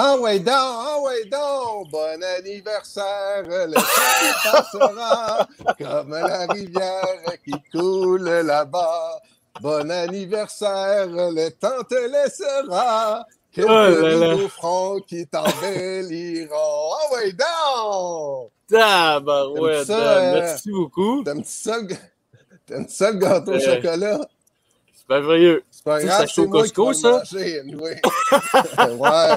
Ah ouais donc, ah ouais donc, bon anniversaire, le temps passera comme la rivière qui coule là-bas. Bon anniversaire, le temps te laissera quelques Oh là. beaux fronts qui t'embelliront. Ah ouais donc! Tabarouette, ça, euh, merci beaucoup. T'aimes ça, ça le gâteau au Euh, chocolat? C'est merveilleux. C'est pas grave, c'est moi Costco, ça? le manger, anyway. ouais.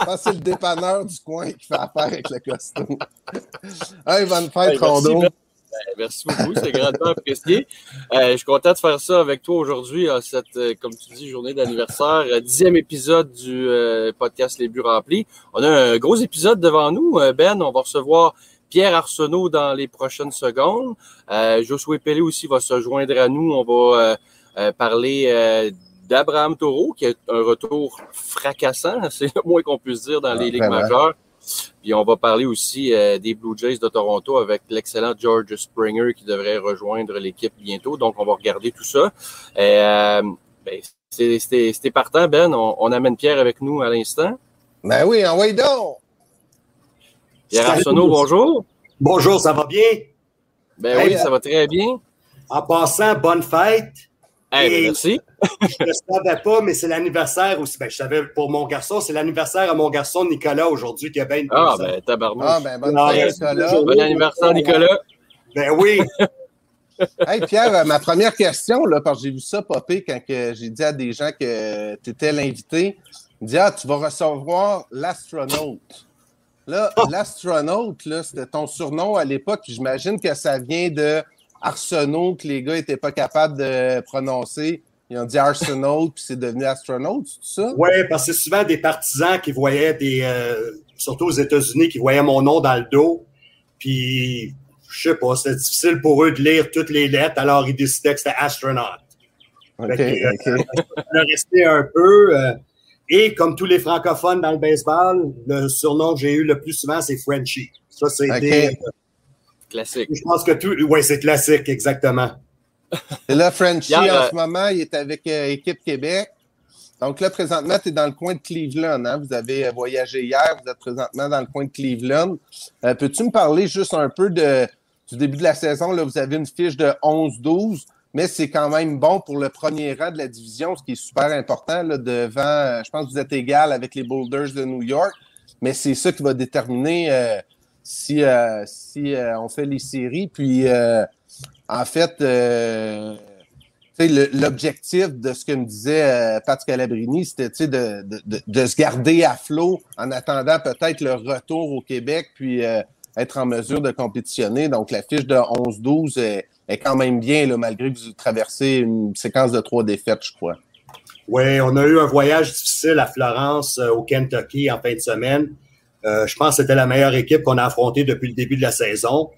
Je pense que c'est le dépanneur du coin qui fait affaire avec le costume. hey, bonne Hey, fête, merci, Rondo. Ben. Ben, merci beaucoup, c'est grandement apprécié. Euh, je suis content de faire ça avec toi aujourd'hui, à cette, euh, comme tu dis, journée d'anniversaire, euh, dixième épisode du euh, podcast Les Buts Remplis. On a un gros épisode devant nous, Ben. On va recevoir Pierre Arsenault dans les prochaines secondes. Josué Pelé aussi va se joindre à nous. On va euh, parler euh, d'Abraham Taureau, qui a un retour fracassant, c'est le moins qu'on puisse dire dans les Ah, ligues vraiment. majeures. Puis on va parler aussi euh, des Blue Jays de Toronto avec l'excellent George Springer qui devrait rejoindre l'équipe bientôt. Donc on va regarder tout ça. Euh, ben, c'est- C'était partant, Ben. On, on amène Pierre avec nous à l'instant. Ben oui, envoie donc. Pierre. Arsenault, bonjour. Bonjour, ça va bien? Ben Hey, oui, ça va très bien. En passant, bonne fête. Eh ben, merci. Je ne savais pas, mais c'est l'anniversaire aussi. Ben, je savais pour mon garçon, c'est l'anniversaire à mon garçon Nicolas aujourd'hui qui a 22 Ah, ans. ben, tabarnouche. Ah, ben bonne Ah, fête. Nicolas. Bon anniversaire, Nicolas. Ben oui, Hey, Pierre, euh, ma première question, là, parce que j'ai vu ça popper quand j'ai dit à des gens que tu étais l'invité. Il dit Ah, tu vas recevoir l'astronaute. Là, l'astronaute, là, c'était ton surnom à l'époque. J'imagine que ça vient de Arsenault, que les gars n'étaient pas capables de prononcer. Ils ont dit Arsenault, puis c'est devenu astronaute, c'est ça? ouais, parce que c'est souvent des partisans qui voyaient des, euh, surtout aux États-Unis, qui voyaient mon nom dans le dos. Puis, je sais pas, c'était difficile pour eux de lire toutes les lettres, alors ils décidaient que c'était astronaut. OK, Fait que, OK. On a resté un peu. euh, et comme tous les francophones dans le baseball, le surnom que j'ai eu le plus souvent, c'est Frenchie. Ça, c'est des- Classique. Je pense que tout. Oui, c'est classique, exactement. Et là, Frenchie, Hier, en euh, ce moment, il est avec euh, Équipe Québec. Donc là, présentement, tu es dans le coin de Cleveland. Hein? Vous avez euh, voyagé hier, vous êtes présentement dans le coin de Cleveland. Euh, Peux-tu me parler juste un peu de, du début de la saison? Là, vous avez une fiche de 11-12, mais c'est quand même bon pour le premier rang de la division, ce qui est super important. Là, devant, euh, je pense que vous êtes égal avec les Boulders de New York, mais c'est ça qui va déterminer euh, si, euh, euh, on fait les séries. Puis, euh, en fait, l'objectif de ce que me disait Pat Calabrini, c'était de, se garder à flot en attendant peut-être le retour au Québec, puis être en mesure de compétitionner. Donc, la fiche de 11-12 est, quand même bien, malgré que vous traversez une séquence de trois défaites, je crois. Oui, on a eu un voyage difficile à Florence, au Kentucky, en fin de semaine. Euh, je pense que c'était la meilleure équipe qu'on a affrontée depuis le début de la saison.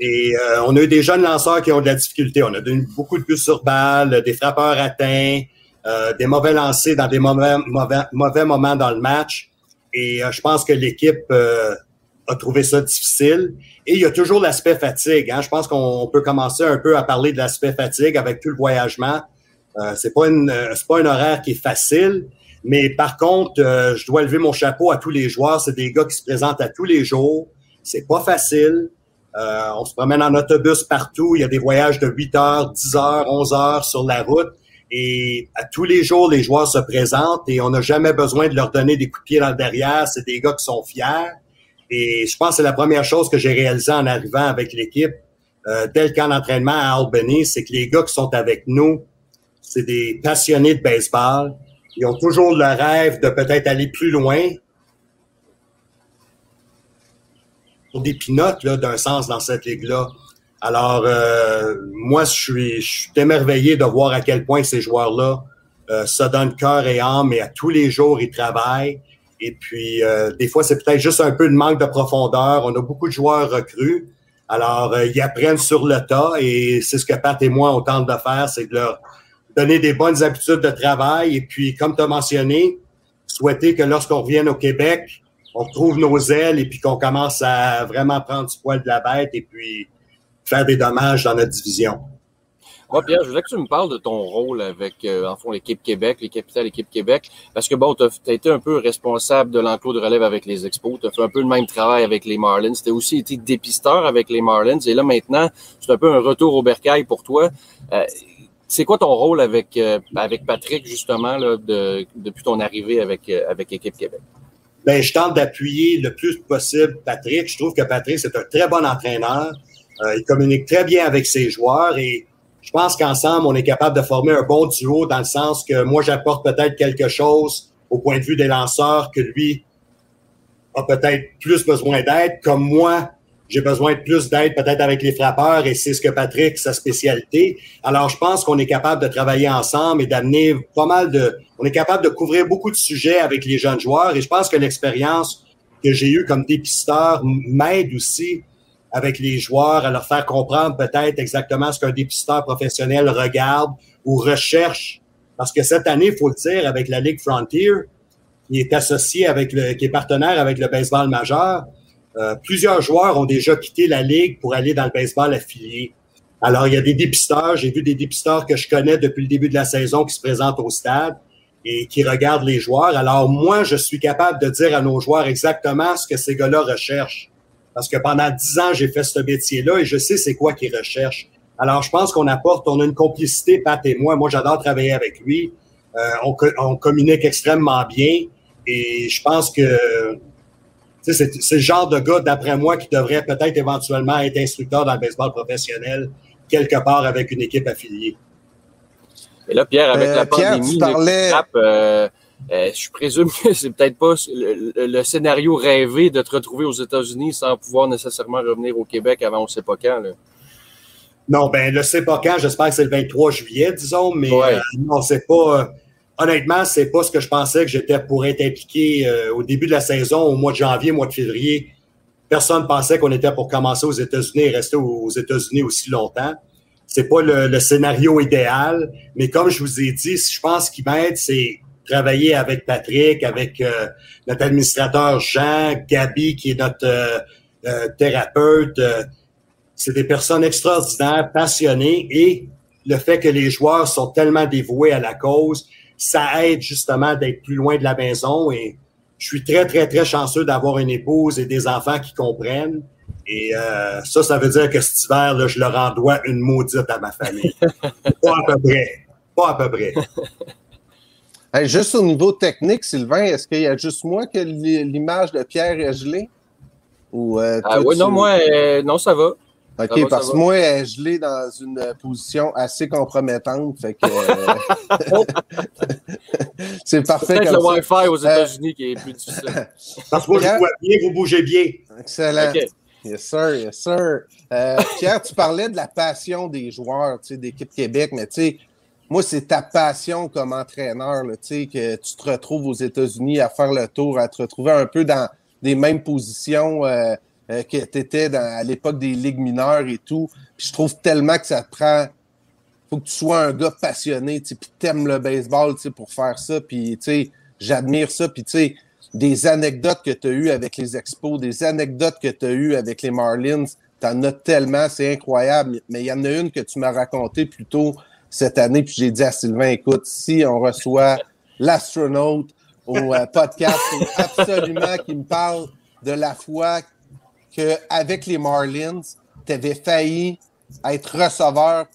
Et euh, on a eu des jeunes lanceurs qui ont de la difficulté. On a eu beaucoup de buts sur balle, des frappeurs atteints, euh, des mauvais lancers dans des mauvais, mauvais, mauvais moments dans le match. Et je pense que l'équipe a trouvé ça difficile. Et il y a toujours l'aspect fatigue. Hein. Je pense qu'on peut commencer un peu à parler de l'aspect fatigue avec tout le voyagement. Euh, c'est pas c'est pas un horaire qui est facile, mais par contre, euh, je dois lever mon chapeau à tous les joueurs. C'est des gars qui se présentent à tous les jours. C'est pas facile. Euh, on se promène en autobus partout. Il y a des voyages de 8 heures, 10 heures, 11 heures sur la route. Et à tous les jours, les joueurs se présentent et on n'a jamais besoin de leur donner des coups de pied dans le derrière. C'est des gars qui sont fiers. Et je pense que c'est la première chose que j'ai réalisée en arrivant avec l'équipe euh, dès le camp d'entraînement à Albany, c'est que les gars qui sont avec nous, c'est des passionnés de baseball. Ils ont toujours le rêve de peut-être aller plus loin. Pour des pinottes, là, d'un sens, dans cette ligue-là. Alors, euh, moi, je suis, je suis émerveillé de voir à quel point ces joueurs-là euh, se donnent cœur et âme, et à tous les jours, ils travaillent. Et puis, euh, des fois, c'est peut-être juste un peu de manque de profondeur. On a beaucoup de joueurs recrues. Alors, euh, ils apprennent sur le tas et c'est ce que Pat et moi, on tente de faire, c'est de leur donner des bonnes habitudes de travail. Et puis, comme tu as mentionné, souhaiter que lorsqu'on revienne au Québec, on trouve nos ailes et puis qu'on commence à vraiment prendre du poil de la bête et puis faire des dommages dans notre division. Moi, Pierre, je voulais que tu me parles de ton rôle avec, euh, en fond, l'équipe Québec, les capitales équipe Québec, parce que bon, tu as, été un peu responsable de l'enclos de relève avec les Expos, tu as fait un peu le même travail avec les Marlins, tu as aussi été dépisteur avec les Marlins, et là maintenant, c'est un peu un retour au bercail pour toi. Euh, c'est quoi ton rôle avec, euh, avec Patrick, justement, là, de, depuis ton arrivée avec, euh, avec Équipe Québec? Ben, je tente d'appuyer le plus possible Patrick. Je trouve que Patrick, c'est un très bon entraîneur. il communique très bien avec ses joueurs et je pense qu'ensemble, on est capable de former un bon duo dans le sens que moi, j'apporte peut-être quelque chose au point de vue des lanceurs que lui a peut-être plus besoin d'aide, comme moi, j'ai besoin de plus d'aide peut-être avec les frappeurs et c'est ce que Patrick, sa spécialité. Alors, je pense qu'on est capable de travailler ensemble et d'amener pas mal de... On est capable de couvrir beaucoup de sujets avec les jeunes joueurs et je pense que l'expérience que j'ai eue comme dépisteur m'aide aussi avec les joueurs, à leur faire comprendre peut-être exactement ce qu'un dépisteur professionnel regarde ou recherche. Parce que cette année, faut le dire, avec la Ligue Frontier, qui est associé avec le, qui est partenaire avec le baseball majeur, euh, plusieurs joueurs ont déjà quitté la Ligue pour aller dans le baseball affilié. Alors, il y a des dépisteurs, j'ai vu des dépisteurs que je connais depuis le début de la saison qui se présentent au stade et qui regardent les joueurs. Alors, moi, je suis capable de dire à nos joueurs exactement ce que ces gars-là recherchent parce que pendant dix ans, j'ai fait ce métier-là et je sais c'est quoi qu'il recherche. Alors, je pense qu'on apporte, on a une complicité, Pat et moi. Moi, j'adore travailler avec lui. Euh, on, on, communique extrêmement bien et je pense que c'est le genre de gars, d'après moi, qui devrait peut-être éventuellement être instructeur dans le baseball professionnel quelque part avec une équipe affiliée. Et là, Pierre, avec la euh, pandémie, Pierre, euh, je présume que c'est peut-être pas le, scénario rêvé de te retrouver aux États-Unis sans pouvoir nécessairement revenir au Québec avant on ne sait pas quand. Là. Non, ben le sait pas quand, j'espère que c'est le 23 juillet, disons, mais euh, non, c'est pas. Euh, honnêtement, c'est pas ce que je pensais que j'étais pour être impliqué au début de la saison, au mois de janvier, mois de février. Personne ne pensait qu'on était pour commencer aux États-Unis et rester aux États-Unis aussi longtemps. C'est pas le, le, scénario idéal, mais comme je vous ai dit, je pense qu'il m'aide, c'est travailler avec Patrick, avec euh, notre administrateur Jean, Gabi, qui est notre euh, euh, thérapeute. c'est des personnes extraordinaires, passionnées, et le fait que les joueurs sont tellement dévoués à la cause, ça aide justement d'être plus loin de la maison. Et je suis très, très, très chanceux d'avoir une épouse et des enfants qui comprennent. Et ça, ça veut dire que cet hiver, là, je leur en dois une maudite à ma famille. Pas à peu près. Pas à peu près juste au niveau technique, Sylvain, est-ce qu'il y a juste moi que l'image de Pierre est gelée? Ou, euh, ah oui, non, moi, euh, non, ça va. OK, parce que moi, elle est gelée dans une position assez compromettante. Fait que, euh, c'est parfait. C'est le Wi-Fi aux États-Unis qui est plus difficile. Parce que moi, je vois bien, vous bougez bien. Excellent. Yes, sir, yes, sir. Pierre, tu parlais de la passion des joueurs d'équipe Québec, mais tu sais, moi, c'est ta passion comme entraîneur, tu sais, que tu te retrouves aux États-Unis à faire le tour, à te retrouver un peu dans des mêmes positions euh, euh, que tu étais à l'époque des ligues mineures et tout. Puis je trouve tellement que ça prend. faut que tu sois un gars passionné, tu puis t'aimes le baseball, tu pour faire ça. Puis, tu j'admire ça. Puis, tu sais, des anecdotes que tu as eues avec les Expos, des anecdotes que tu as eues avec les Marlins, t'en as tellement, c'est incroyable. Mais il y en a une que tu m'as racontée plus tôt cette année. Puis j'ai dit à Sylvain, écoute, si on reçoit l'astronaute au euh, podcast, absolument qu'il me parle de la fois qu'avec les Marlins, tu avais failli être receveur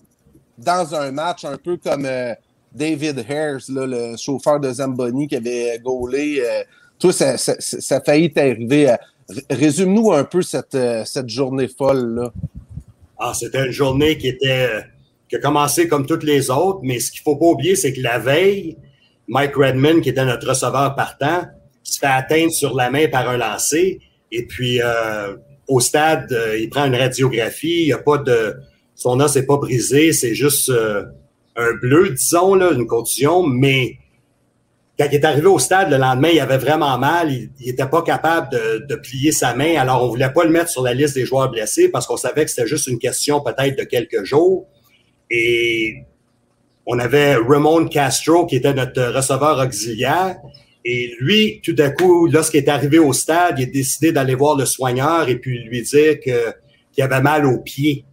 dans un match un peu comme euh, David Hares, le chauffeur de Zamboni qui avait gaulé. Euh, toi, ça, ça, a failli t'arriver Résume-nous un peu cette, euh, cette journée folle-là. Ah, c'était une journée qui était qui a commencé comme toutes les autres, mais ce qu'il faut pas oublier, c'est que la veille, Mike Redmond, qui était notre receveur partant, se fait atteindre sur la main par un lancer. Et puis, au stade, euh, il prend une radiographie. Il a pas de, son os n'est pas brisé. C'est juste euh, un bleu, disons, là, une contusion. Mais quand il est arrivé au stade le lendemain, il avait vraiment mal. Il n'était pas capable de, de, plier sa main. Alors, on voulait pas le mettre sur la liste des joueurs blessés parce qu'on savait que c'était juste une question peut-être de quelques jours. Et on avait Ramon Castro qui était notre receveur auxiliaire. Et lui, tout à coup, lorsqu'il est arrivé au stade, il a décidé d'aller voir le soigneur et puis lui dire qu'il avait mal aux pieds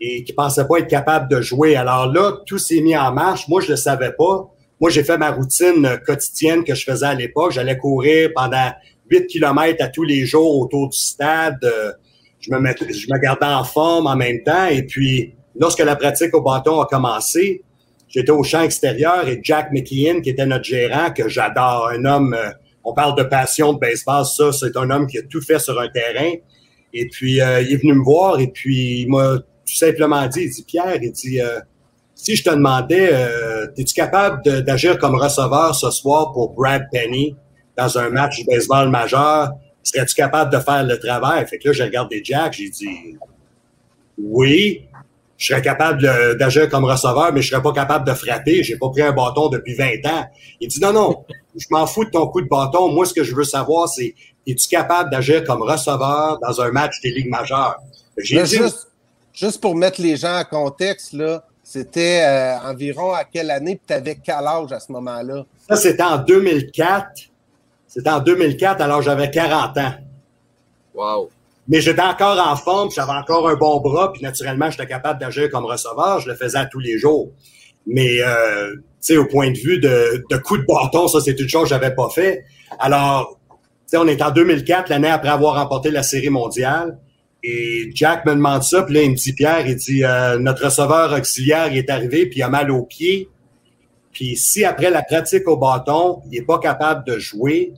et qu'il pensait pas être capable de jouer. Alors là, tout s'est mis en marche. Moi, je le savais pas. Moi, j'ai fait ma routine quotidienne que je faisais à l'époque. J'allais courir pendant 8 kilomètres à tous les jours autour du stade. Je me, je me gardais en forme en même temps. Et puis, lorsque la pratique au bâton a commencé, J'étais au champ extérieur et Jack McKeon, qui était notre gérant, que j'adore, un homme, euh, on parle de passion de baseball, ça, c'est un homme qui a tout fait sur un terrain. Et puis, euh, il est venu me voir et puis il m'a tout simplement dit, il dit, Pierre, il dit, euh, si je te demandais, euh, es-tu capable d'agir comme receveur ce soir pour Brad Penny dans un match de baseball majeur? Serais-tu capable de faire le travail? Fait que là, j'ai regardé Jack, j'ai dit, oui je serais capable d'agir comme receveur, mais je serais pas capable de frapper. J'ai pas pris un bâton depuis 20 ans. Il dit non, non, je m'en fous de ton coup de bâton. Moi, ce que je veux savoir, c'est es-tu capable d'agir comme receveur dans un match des ligues majeures? Dit... Juste, juste, pour mettre les gens en contexte, là, c'était euh, environ à quelle année, tu avais quel âge à ce moment-là? Ça, c'était en 2004. C'était en 2004, alors j'avais 40 ans. Wow. Mais j'étais encore en forme, j'avais encore un bon bras, puis naturellement, j'étais capable d'agir comme receveur. Je le faisais à tous les jours. Mais, euh, tu sais, au point de vue de, de coup de bâton, ça, c'est une chose que j'avais pas fait. Alors, on est en 2004, l'année après avoir remporté la Série mondiale. Et Jack me demande ça, puis là, il me dit, Pierre, il dit, euh, notre receveur auxiliaire, il est arrivé, puis il a mal au pied. Puis si après la pratique au bâton, il est pas capable de jouer,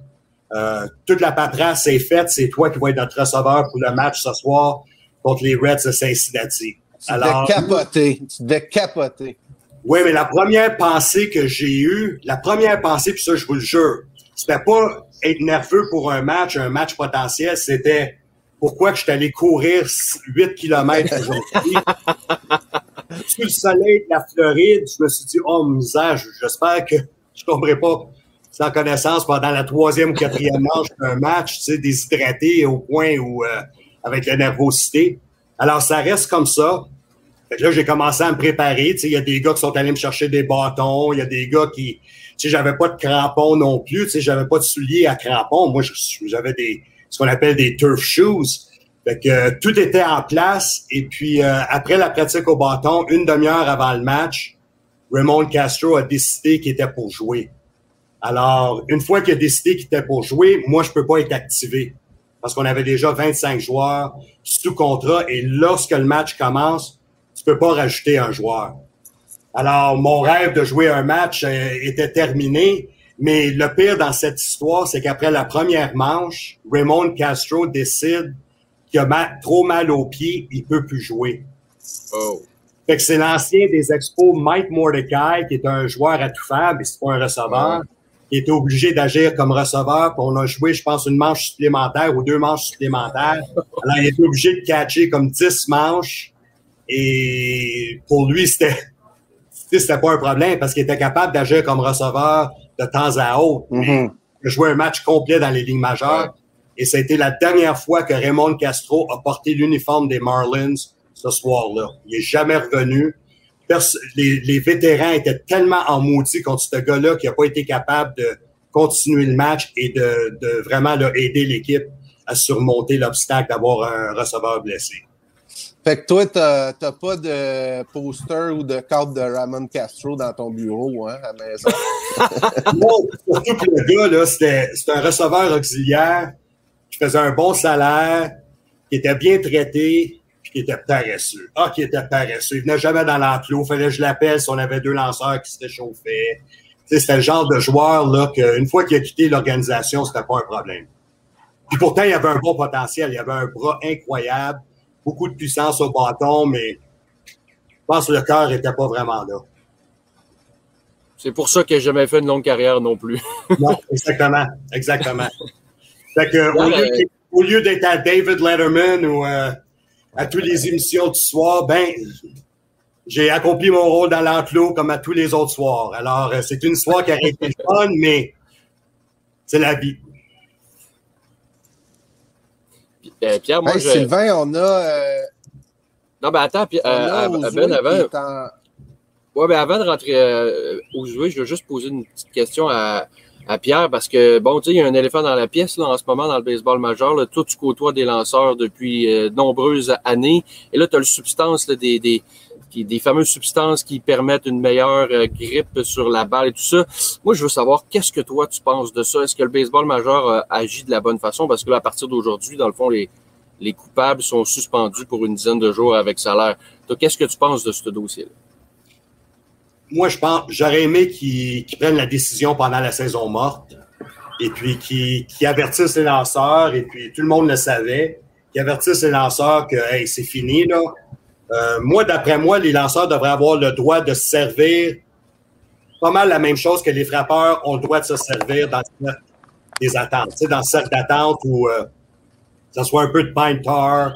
euh, toute la paperasse est faite. C'est toi qui vas être notre receveur pour le match ce soir contre les Reds de Cincinnati. Tu Alors, capoter. Tu devais capoter. Oui, mais la première pensée que j'ai eue, la première pensée, puis ça, je vous le jure, c'était pas être nerveux pour un match, un match potentiel, c'était pourquoi que je suis allé courir 8 km aujourd'hui. Sur le soleil de la Floride, je me suis dit, oh misère, j'espère que je tomberai pas sans connaissance pendant la troisième ou quatrième manche d'un match, tu sais, déshydraté au point où, euh, avec la nervosité. Alors, ça reste comme ça. Fait là, j'ai commencé à me préparer. Tu sais, il y a des gars qui sont allés me chercher des bâtons. Il y a des gars qui, tu sais, j'avais pas de crampons non plus. Tu sais, j'avais pas de souliers à crampons. Moi, j'avais des, ce qu'on appelle des turf shoes. Fait que euh, tout était en place. Et puis, euh, après la pratique au bâton, une demi-heure avant le match, Raymond Castro a décidé qu'il était pour jouer. Alors, une fois qu'il a décidé qu'il était pour jouer, moi, je peux pas être activé parce qu'on avait déjà 25 joueurs sous contrat et lorsque le match commence, tu peux pas rajouter un joueur. Alors, mon rêve de jouer un match euh, était terminé, mais le pire dans cette histoire, c'est qu'après la première manche, Raymond Castro décide qu'il a trop mal aux pieds, il peut plus jouer. Oh. Fait que c'est l'ancien des Expos, Mike Mordecai, qui est un joueur à tout faire, mais c'est pas un receveur qui était obligé d'agir comme receveur. Puis on a joué, je pense, une manche supplémentaire ou deux manches supplémentaires. Alors, il était obligé de catcher comme 10 manches. Et pour lui, c'était c'était pas un problème parce qu'il était capable d'agir comme receveur de temps à autre. Mm -hmm. Il a joué un match complet dans les lignes majeures. Et ça a été la dernière fois que Raymond Castro a porté l'uniforme des Marlins ce soir-là. Il est jamais revenu les, les, vétérans étaient tellement en maudit contre ce gars-là qu'il n'a pas été capable de continuer le match et de, de vraiment là, aider l'équipe à surmonter l'obstacle d'avoir un receveur blessé. Fait que toi, tu n'as pas de poster ou de carte de Ramon Castro dans ton bureau, hein, à la maison? non, surtout que le gars, là, c'était un receveur auxiliaire qui faisait un bon salaire, qui était bien traité, qui était paresseux. Ah, qui était paresseux. Il venait jamais dans l'enclos. Fallait que je l'appelle si on avait deux lanceurs qui se réchauffaient. C'était le genre de joueur là qu'une fois qu'il a quitté l'organisation, c'était pas un problème. Puis pourtant, il avait un bon potentiel. Il avait un bras incroyable, beaucoup de puissance au bâton, mais je pense que le cœur n'était pas vraiment là. C'est pour ça que j'ai jamais fait une longue carrière non plus. non, exactement. Exactement. Fait que, au, lieu, au lieu d'être à David Letterman ou euh, à toutes les émissions du soir, ben, j'ai accompli mon rôle dans l'enclos comme à tous les autres soirs. Alors, euh, c'est une histoire qui a été fun, mais c'est la vie. Euh, Pierre, moi, Hey, je. Sylvain, on a. euh, Non, ben attends, puis, euh, ben, avant, en- Ouais, ben avant de rentrer euh, au jouet, je veux juste poser une petite question à, à Pierre parce que, bon, tu sais, il y a un éléphant dans la pièce là, en ce moment dans le baseball majeur. Là, toi, tu côtoies des lanceurs depuis euh, nombreuses années. Et là, tu as le substance des, fameuses substances qui permettent une meilleure euh, grippe sur la balle et tout ça. Moi, je veux savoir, qu'est-ce que toi, tu penses de ça? Est-ce que le baseball majeur euh, agit de la bonne façon? Parce que là, à partir d'aujourd'hui, dans le fond, les, les coupables sont suspendus pour une dizaine de jours avec salaire. Toi, qu'est-ce que tu penses de ce dossier-là? Moi, je pense, j'aurais aimé qu'ils prennent la décision pendant la saison morte et puis qu'ils avertissent les lanceurs et puis tout le monde le savait, qu'ils avertissent les lanceurs que c'est fini. Là. Euh, moi, d'après moi, les lanceurs devraient avoir le droit de se servir pas mal la même chose que les frappeurs ont le droit de se servir dans le des attentes. Tu sais, dans le cercle d'attente où euh, ça soit un peu de pine tar,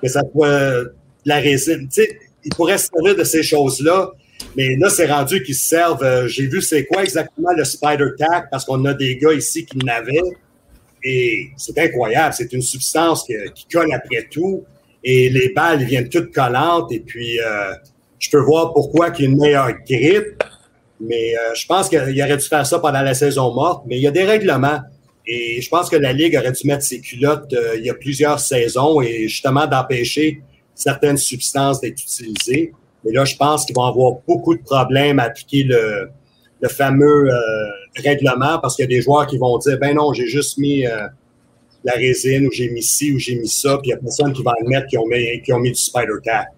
que ça soit euh, de la résine. Tu sais, ils pourraient se servir de ces choses-là. Mais là, c'est rendu qu'ils se servent. euh, J'ai vu c'est quoi exactement le Spider Tack parce qu'on a des gars ici qui l'avaient. Et c'est incroyable. C'est une substance qui colle après tout. Et les balles viennent toutes collantes. Et puis, euh, je peux voir pourquoi qu'il y a une meilleure grippe. Mais euh, je pense qu'il aurait dû faire ça pendant la saison morte. Mais il y a des règlements. Et je pense que la Ligue aurait dû mettre ses culottes il y a plusieurs saisons et justement d'empêcher certaines substances d'être utilisées. Mais là, je pense qu'ils vont avoir beaucoup de problèmes à appliquer le, le fameux euh, règlement parce qu'il y a des joueurs qui vont dire ben non, j'ai juste mis euh, la résine ou j'ai mis ci ou j'ai mis ça, puis il n'y a personne qui va admettre qu'ils ont mis, qu'ils ont mis du spider tack.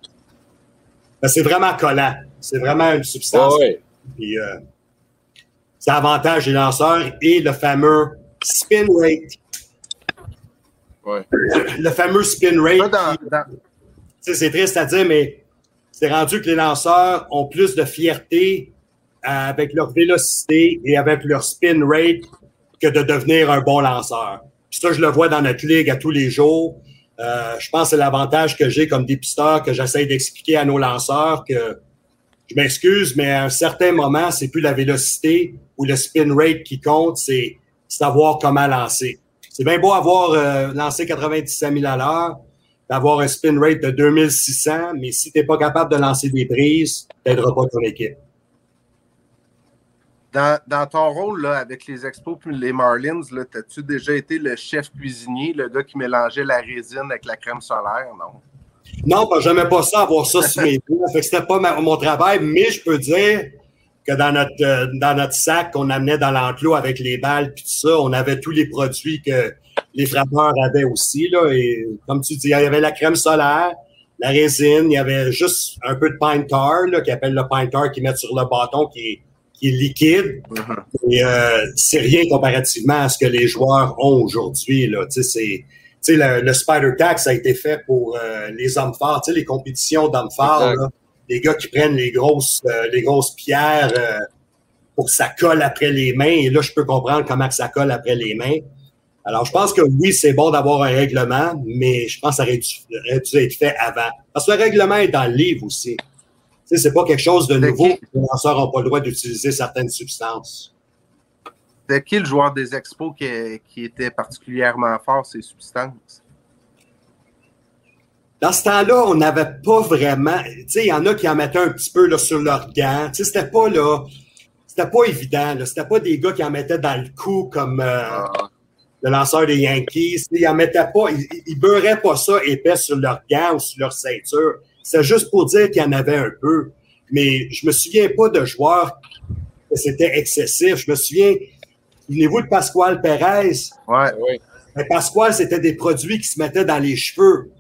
Ben, c'est vraiment collant. C'est vraiment une substance. Ah ouais. Puis, euh, ça avantage les lanceurs et le fameux spin rate. Ouais. Le fameux spin rate. dans- qui- dans- tu sais, c'est triste à dire, mais c'est rendu que les lanceurs ont plus de fierté euh, avec leur vélocité et avec leur spin rate que de devenir un bon lanceur. Puis ça, je le vois dans notre ligue à tous les jours. Euh, je pense que c'est l'avantage que j'ai comme dépisteur que j'essaie d'expliquer à nos lanceurs que je m'excuse, mais à un certain moment, c'est plus la vélocité ou le spin rate qui compte, c'est savoir comment lancer. C'est bien beau avoir euh, lancé 97 000 à l'heure, d'avoir un spin rate de 2600, mais si tu n'es pas capable de lancer des prises, tu n'aideras pas ton équipe. Dans, dans ton rôle là, avec les Expos puis les Marlins, as-tu déjà été le chef cuisinier, le gars qui mélangeait la résine avec la crème solaire? Non? Non, que j'aimais pas ça, avoir ça sur mes doigts. Fait que c'était pas ma- mon travail, mais je peux dire que dans notre, euh, dans notre sac qu'on amenait dans l'enclos avec les balles puis tout ça, on avait tous les produits que les frappeurs avaient aussi, là. Et comme tu dis, il y avait la crème solaire, la résine, il y avait juste un peu de pine tar, là, qui appelle le pine tar qu'ils mettent sur le bâton qui est, qui est liquide. Et euh, c'est rien comparativement à ce que les joueurs ont aujourd'hui. Là. Tu sais, c'est, tu sais, le, le Spider Tax a été fait pour euh, les hommes forts, tu sais, les compétitions d'hommes forts, là. les gars qui prennent les grosses, euh, les grosses pierres pour que ça colle après les mains. Et là, je peux comprendre comment ça colle après les mains. Alors, je pense que oui, c'est bon d'avoir un règlement, mais je pense que ça aurait dû, aurait dû être fait avant. Parce que le règlement est dans le livre aussi. Tu sais, c'est pas quelque chose de nouveau qui? les lanceurs n'ont pas le droit d'utiliser certaines substances. C'était qui le joueur des Expos qui, qui était particulièrement fort, ces substances? Dans ce temps-là, on n'avait pas vraiment. Tu sais, il y en a qui en mettaient un petit peu là, sur leurs gants. Tu sais, c'était pas là. C'était pas évident. Là. C'était pas des gars qui en mettaient dans le cou comme euh, Ah, le lanceur des Yankees. Ils en mettaient pas. Ils, ils beurraient pas ça épais sur leurs gants ou sur leur ceinture. C'est juste pour dire qu'il y en avait un peu. Mais je me souviens pas de joueurs que c'était excessif. Je me souviens, niveau de Pasquale Perez, ouais. Oui. mais Pasquale, c'était des produits qui se mettaient dans les cheveux.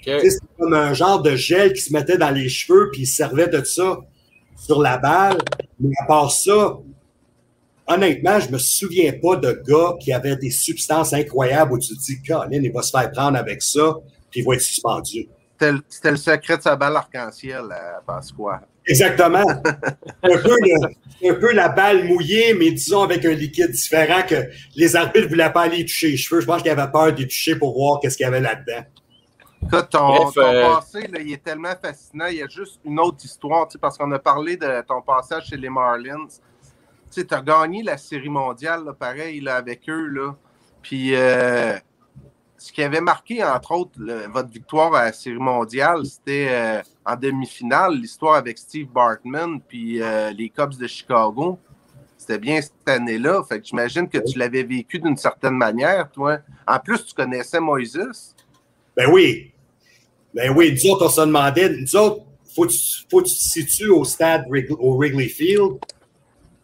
OK. Tu sais, C'était comme un genre de gel qui se mettait dans les cheveux, puis il servait de ça sur la balle. Mais à part ça, honnêtement, je me souviens pas de gars qui avaient des substances incroyables où tu te dis, Colin, il va se faire prendre avec ça, puis il va être suspendu. C'était le- secret de sa balle arc-en-ciel à Pasqua. Exactement. un, peu le- un peu la balle mouillée, mais disons avec un liquide différent que les arbitres ne voulaient pas aller toucher les cheveux. Je pense qu'ils avaient peur d'y toucher pour voir qu'est-ce qu'il y avait là-dedans. Écoute, ton, ton euh, passé, là, il est tellement fascinant. Il y a juste une autre histoire, tu sais, parce qu'on a parlé de ton passage chez les Marlins. Tu as gagné la Série mondiale, pareil, là, avec eux. Là. Puis, euh, ce qui avait marqué, entre autres, votre victoire à la Série mondiale, c'était euh, en demi-finale, l'histoire avec Steve Bartman puis euh, les Cubs de Chicago. C'était bien cette année-là. Fait que j'imagine que tu l'avais vécu d'une certaine manière, toi. En plus, tu connaissais Moises. Ben oui. Ben oui, nous autres, on se demandait, nous faut que tu, te situes au stade au Wrigley Field.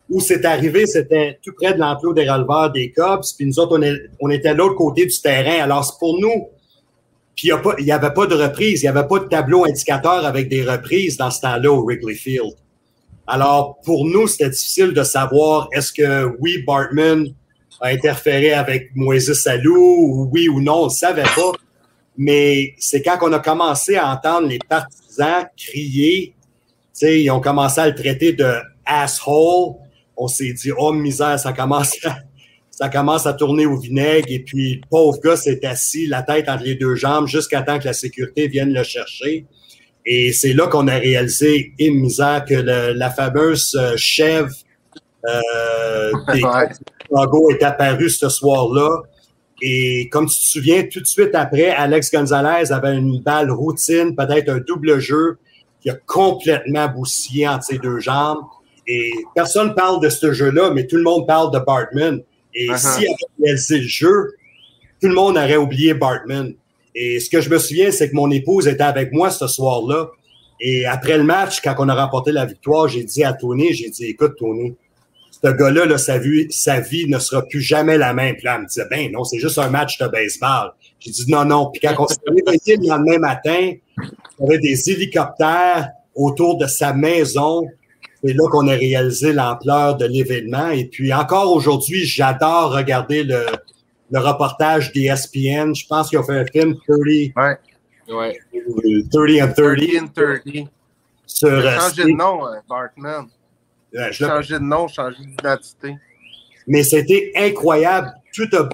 Où c'est arrivé, c'était tout près de l'enclos des releveurs des Cubs. Puis nous autres, on, était à l'autre côté du terrain. Alors, pour nous. Puis il n'y avait pas de reprise. Il n'y avait pas de tableau indicateur avec des reprises dans ce temps-là au Wrigley Field. Alors, pour nous, c'était difficile de savoir est-ce que oui, Bartman a interféré avec Moises Salou, ou oui ou non, on ne savait pas. Mais c'est quand on a commencé à entendre les partisans crier, ils ont commencé à le traiter de asshole. On s'est dit, oh misère, ça commence à, ça commence à tourner au vinaigre. Et puis, le pauvre gars s'est assis, la tête entre les deux jambes, jusqu'à temps que la sécurité vienne le chercher. Et c'est là qu'on a réalisé, et misère, que le- la fameuse euh, chèvre euh, des. Chicago est apparu ce soir-là. Et comme tu te souviens, tout de suite après, Alex Gonzalez avait une balle routine, peut-être un double jeu, qui a complètement bousillé entre ses deux jambes. Et personne parle de ce jeu-là, mais tout le monde parle de Bartman. Et Uh-huh. s'il avait réalisé le jeu, tout le monde aurait oublié Bartman. Et ce que je me souviens, c'est que mon épouse était avec moi ce soir-là. Et après le match, quand on a remporté la victoire, j'ai dit à Tony, j'ai dit, écoute, Tony, ce gars-là, là, sa, vie, sa vie ne sera plus jamais la même. Puis là, elle me disait, ben non, c'est juste un match de baseball. J'ai dit, non, non. Puis quand on s'est réveillé le lendemain matin, il y avait des hélicoptères autour de sa maison. C'est là qu'on a réalisé l'ampleur de l'événement. Et puis encore aujourd'hui, j'adore regarder le, le reportage d'ESPN. Je pense qu'ils ont fait un film 30, Ouais. Ouais. 30 and 30 30 and 30. sur... Il a euh, changé de nom, Bartman. euh, Changé de nom, changé d'identité. mais c'était incroyable. Tout a,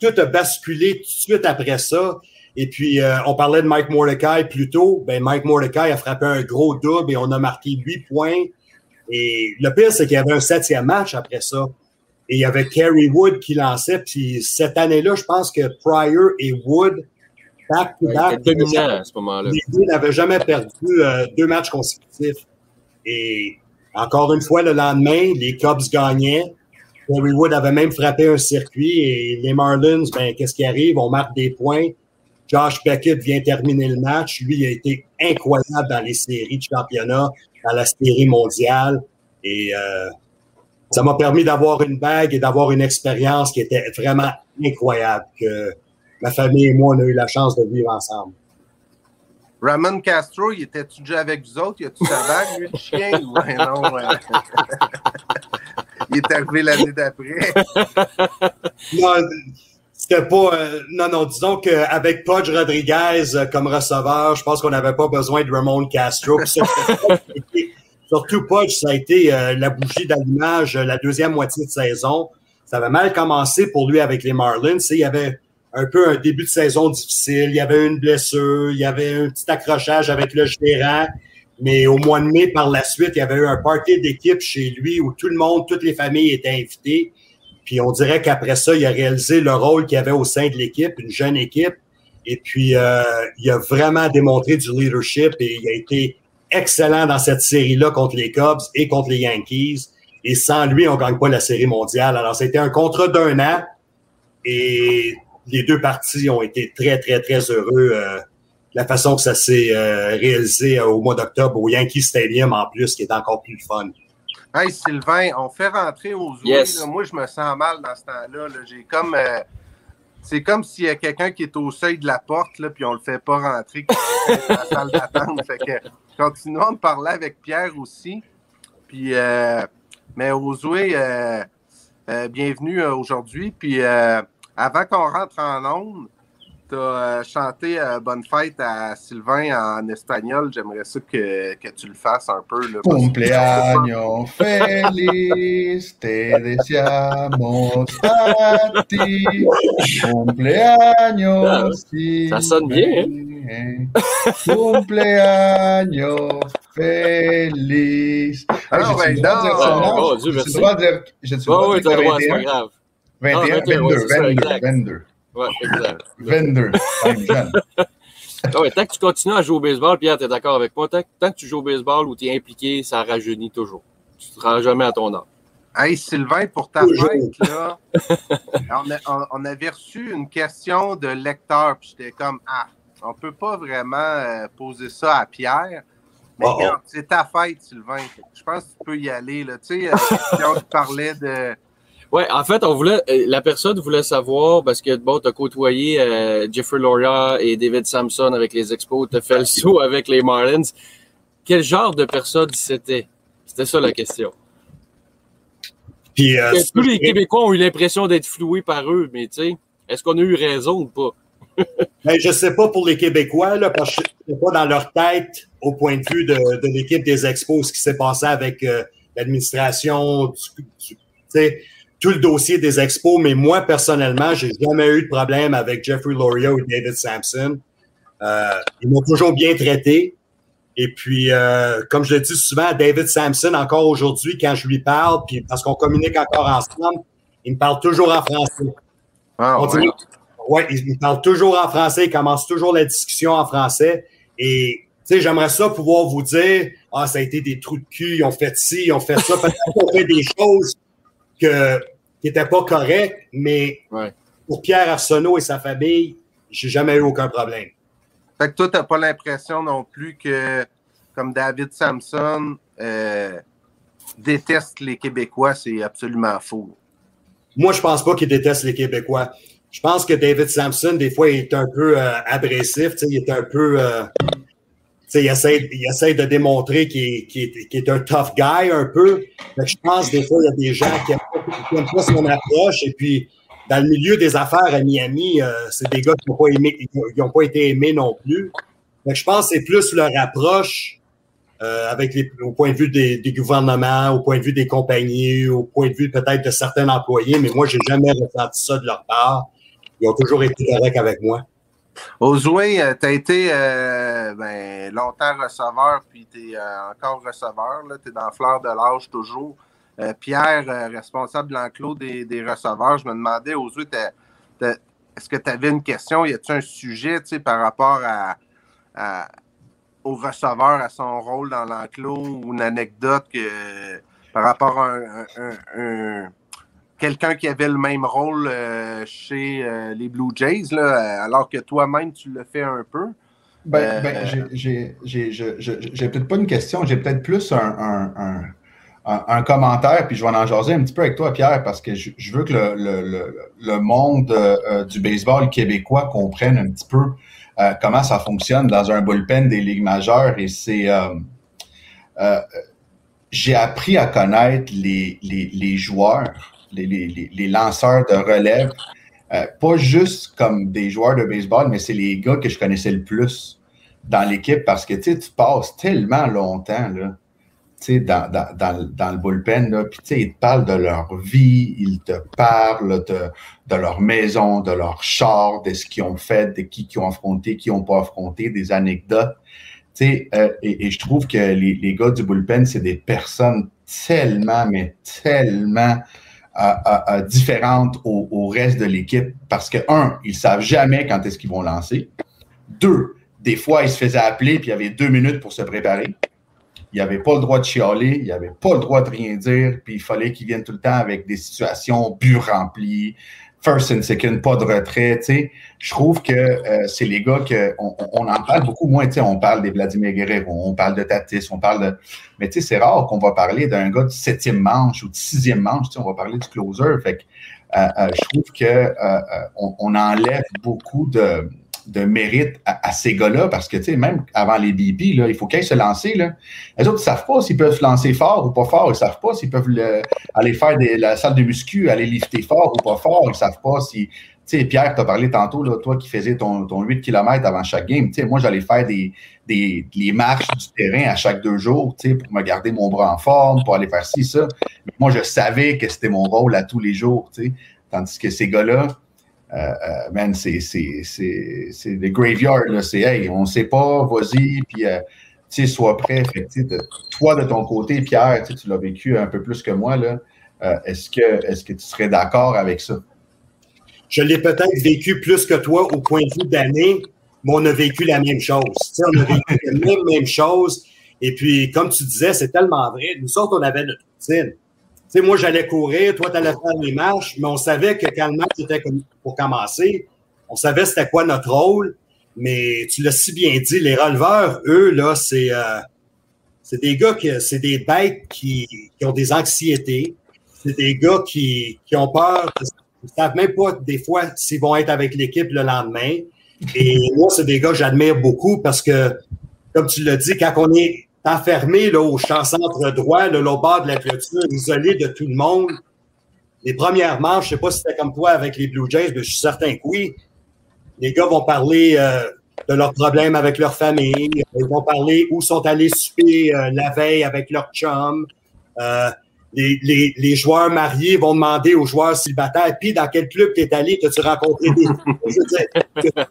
tout a basculé tout de suite après ça. Et puis, euh, on parlait de Mike Mordecai plus tôt. Ben, Mike Mordecai a frappé un gros double et on a marqué huit points. Et le pire, c'est qu'il y avait un septième match après ça. Et il y avait Kerry Wood qui lançait. Puis cette année-là, je pense que Pryor et Wood, back to back, il était dominant à ce moment-là. les deux n'avaient jamais perdu euh, deux matchs consécutifs. Et encore une fois, le lendemain, les Cubs gagnaient. Kerry Wood avait même frappé un circuit et les Marlins, ben, qu'est-ce qui arrive? On marque des points. Josh Beckett vient terminer le match. Lui, il a été incroyable dans les séries de championnat, dans la série mondiale. Et euh, ça m'a permis d'avoir une bague et d'avoir une expérience qui était vraiment incroyable que ma famille et moi, on a eu la chance de vivre ensemble. Ramon Castro, il était-tu déjà avec vous autres? Il a-tu sa bague, lui, le chien? Ouais, non. ouais. il est arrivé l'année d'après. Non, c'était pas. euh, non, non, disons qu'avec Pudge Rodriguez euh, comme receveur, je pense qu'on n'avait pas besoin de Ramon Castro. Ça, Surtout Pudge, ça a été euh, la bougie d'allumage la deuxième moitié de saison. Ça avait mal commencé pour lui avec les Marlins. Il y avait un peu un début de saison difficile. Il y avait une blessure. Il y avait un petit accrochage avec le gérant. Mais au mois de mai, par la suite, il y avait eu un party d'équipe chez lui où tout le monde, toutes les familles étaient invitées. Puis on dirait qu'après ça, il a réalisé le rôle qu'il avait au sein de l'équipe, une jeune équipe. Et puis, euh, il a vraiment démontré du leadership et il a été excellent dans cette série-là contre les Cubs et contre les Yankees. Et sans lui, on ne gagne pas la série mondiale. Alors, c'était un contrat d'un an et les deux parties ont été très, très, très heureux. euh, la façon que ça s'est euh, réalisé au mois d'octobre au Yankee Stadium en plus, qui est encore plus fun. Hey, Sylvain, on fait rentrer aux. Yes. Moi, je me sens mal dans ce temps-là. là. J'ai comme. euh, c'est comme s'il y a quelqu'un qui est au seuil de la porte, là, puis on le fait pas rentrer dans la salle d'attente. Fait que continuons de parler avec Pierre aussi. Puis, euh, mais jouets, euh, bienvenue aujourd'hui. Puis avant qu'on rentre en onde, tu as chanté euh, Bonne fête à Sylvain en espagnol. J'aimerais ça que, que tu le fasses un peu. Là, Cumpleaños feliz, te deseamos a ti. Cumpleaños. Ça sonne bien, hein? Cumpleaños feliz. Ah, Hey, j'ai-tu ben le droit de dire non. bon Dieu, J'ai-tu merci. le droit de dire- j'ai-tu le Ouais, droit de t'as le dire droit, c'est pas 21? grave. 21, Ah, 21, ouais, 22, c'est ça, 22, exact. 22, Ouais, exact. 22. Même jeune. Ah ouais, tant que tu continues à jouer au baseball, Pierre, t'es d'accord avec moi, tant, tant que tu joues au baseball ou tu es impliqué, ça rajeunit toujours. Tu te rends jamais à ton âge. Hey Sylvain, pour ta fête, là, on, a- on- on avait reçu une question de lecteur, puis j'étais comme Ah, on peut pas vraiment euh, poser ça à Pierre. Mais Oh, oh. c'est ta fête, Sylvain. Je pense que tu peux y aller. Là. Tu sais, la question qui parlait de. Ouais, en fait, on voulait, euh, la personne voulait savoir, parce que bon, t'as côtoyé euh, Jeffrey Loria et David Sampson avec les Expos, t'as fait le saut avec les Marlins. Quel genre de personne c'était? C'était ça la question. Puis, euh, Tous les Québécois ont eu l'impression d'être floués par eux, mais tu sais, est-ce qu'on a eu raison ou pas? Ben, je sais pas pour les Québécois, là, parce que je sais pas dans leur tête, au point de vue de, de l'équipe des Expos, ce qui s'est passé avec euh, l'administration, tu sais, tout le dossier des Expos. Mais moi, personnellement, j'ai jamais eu de problème avec Jeffrey Loria ou David Sampson. Euh, ils m'ont toujours bien traité. Et puis, euh, comme je le dis souvent, David Sampson, encore aujourd'hui, quand je lui parle, puis parce qu'on communique encore ensemble, il me parle toujours en français. Ah, ouais. ouais, il il parle toujours en français, il commence toujours la discussion en français. Et, tu sais, j'aimerais ça pouvoir vous dire, ah, ça a été des trous de cul, ils ont fait ci, ils ont fait ça. Peut-être qu'ils ont fait des choses que, qui n'étaient pas correctes, mais Ouais. pour Pierre Arsenault et sa famille, j'ai jamais eu aucun problème. Fait que toi, t'as pas l'impression non plus que, comme David Sampson, euh, déteste les Québécois, c'est absolument faux. Moi, je pense pas qu'il déteste les Québécois. Je pense que David Sampson, des fois, il est un peu euh, agressif, il est un peu... euh, il essaie, il essaie de démontrer qu'il est, est- un tough guy un peu. Fait que je pense des fois, il y a des gens qui approche. Et puis, dans le milieu des affaires à Miami, euh, c'est des gars qui n'ont pas, aimé- qui pas été aimés non plus. Je pense que c'est plus leur approche euh, avec au point de vue des, gouvernements, au point de vue des compagnies, au point de vue peut-être de certains employés, mais moi, j'ai jamais ressenti ça de leur part. Ils ont toujours été corrects avec moi. Ozoué, tu as été euh, ben, longtemps receveur, puis tu es encore receveur. Tu es dans la fleur de l'âge toujours. Euh, Pierre, euh, responsable de l'enclos des, des receveurs, je me demandais, t'as- est-ce que tu avais une question? Y a-t-il un sujet tu sais, par rapport à, à- au receveur, à son rôle dans l'enclos, ou une anecdote que, par rapport à un, un- un- un- quelqu'un qui avait le même rôle euh, chez les Blue Jays, là, alors que toi-même, tu le fais un peu? Ben, ben, j'ai peut-être pas une question, j'ai peut-être plus un, un- commentaire, puis je vais en jaser un petit peu avec toi, Pierre, parce que je, veux que le, le- le- monde euh, du baseball québécois comprenne un petit peu euh, comment ça fonctionne dans un bullpen des ligues majeures. Et c'est. euh, j'ai appris à connaître les, les, les joueurs, les, les, lanceurs de relève, pas juste comme des joueurs de baseball, mais c'est les gars que je connaissais le plus dans l'équipe parce que tu passes tellement longtemps là, dans, dans, dans, dans le bullpen, là, ils te parlent de leur vie, ils te parlent de, de leur maison, de leur char, de ce qu'ils ont fait, de qui qu'ils ont affronté, qui n'ont pas affronté, des anecdotes. Euh, et, je trouve que les, les gars du bullpen, c'est des personnes tellement, mais tellement euh, euh, différentes au, reste de l'équipe parce que, un, ils savent jamais quand est-ce qu'ils vont lancer. Deux, des fois, ils se faisaient appeler puis il y avait deux minutes pour se préparer. Il n'y avait pas le droit de chialer, il n'y avait pas le droit de rien dire, puis il fallait qu'ils viennent tout le temps avec des situations but remplies, first and second, pas de retrait, tu sais. Je trouve que euh, c'est les gars que on, en parle beaucoup moins, tu sais, on parle des Vladimir Guerrero, on parle de Tatis, on parle de... Mais tu sais, c'est rare qu'on va parler d'un gars du septième manche ou du sixième manche, tu sais, on va parler du closer. Fait que euh, euh, je trouve que euh, euh, on, on enlève beaucoup de de mérite à, ces gars-là, parce que, tu sais, même avant les BP, là, il faut qu'ils se lancer, là. Les autres, ils savent pas s'ils peuvent se lancer fort ou pas fort. Ils savent pas s'ils peuvent le- aller faire la salle de muscu, aller lifter fort ou pas fort. Ils savent pas si... Tu sais, Pierre, tu as parlé tantôt, là, toi qui faisais ton, ton 8 km avant chaque game. Tu sais, moi, j'allais faire des, des, les marches du terrain à chaque deux jours, tu sais, pour me garder mon bras en forme, pour aller faire ci, ça. Moi, je savais que c'était mon rôle à tous les jours, tu sais. Tandis que ces gars-là, man, c'est c'est- c'est- c'est des graveyards. C'est, hey, on sait pas, vas-y, puis, euh, tu sois prêt. Toi, de ton côté, Pierre, tu l'as vécu un peu plus que moi, là. Euh, est-ce que, est-ce que tu serais d'accord avec ça? Je l'ai peut-être vécu plus que toi au point de vue d'année, mais on a vécu la même chose. On a vécu la même, même chose. Et puis, comme tu disais, c'est tellement vrai. Nous autres, on avait notre routine. Sais, moi, j'allais courir, toi, tu allais faire les marches, mais on savait que quand le match était comme pour commencer, on savait c'était quoi notre rôle. Mais tu l'as si bien dit, les releveurs, eux, là, c'est euh, des gars qui, c'est des bêtes qui, qui ont des anxiétés. C'est des gars qui, qui ont peur. Ils ne savent même pas des fois s'ils vont être avec l'équipe le lendemain. Et moi, c'est des gars que j'admire beaucoup parce que, comme tu l'as dit, quand on est enfermé là, au champ centre droit, là, au bord de la clôture, isolé de tout le monde, les premières manches, je ne sais pas si c'était comme toi avec les Blue Jays, mais je suis certain que oui. Les gars vont parler euh, de leurs problèmes avec leur famille. Ils vont parler où sont allés souper euh, la veille avec leur chum. Euh, les, joueurs mariés vont demander aux joueurs célibataires, puis dans quel club tu es allé, as-tu rencontré des... Je veux dire,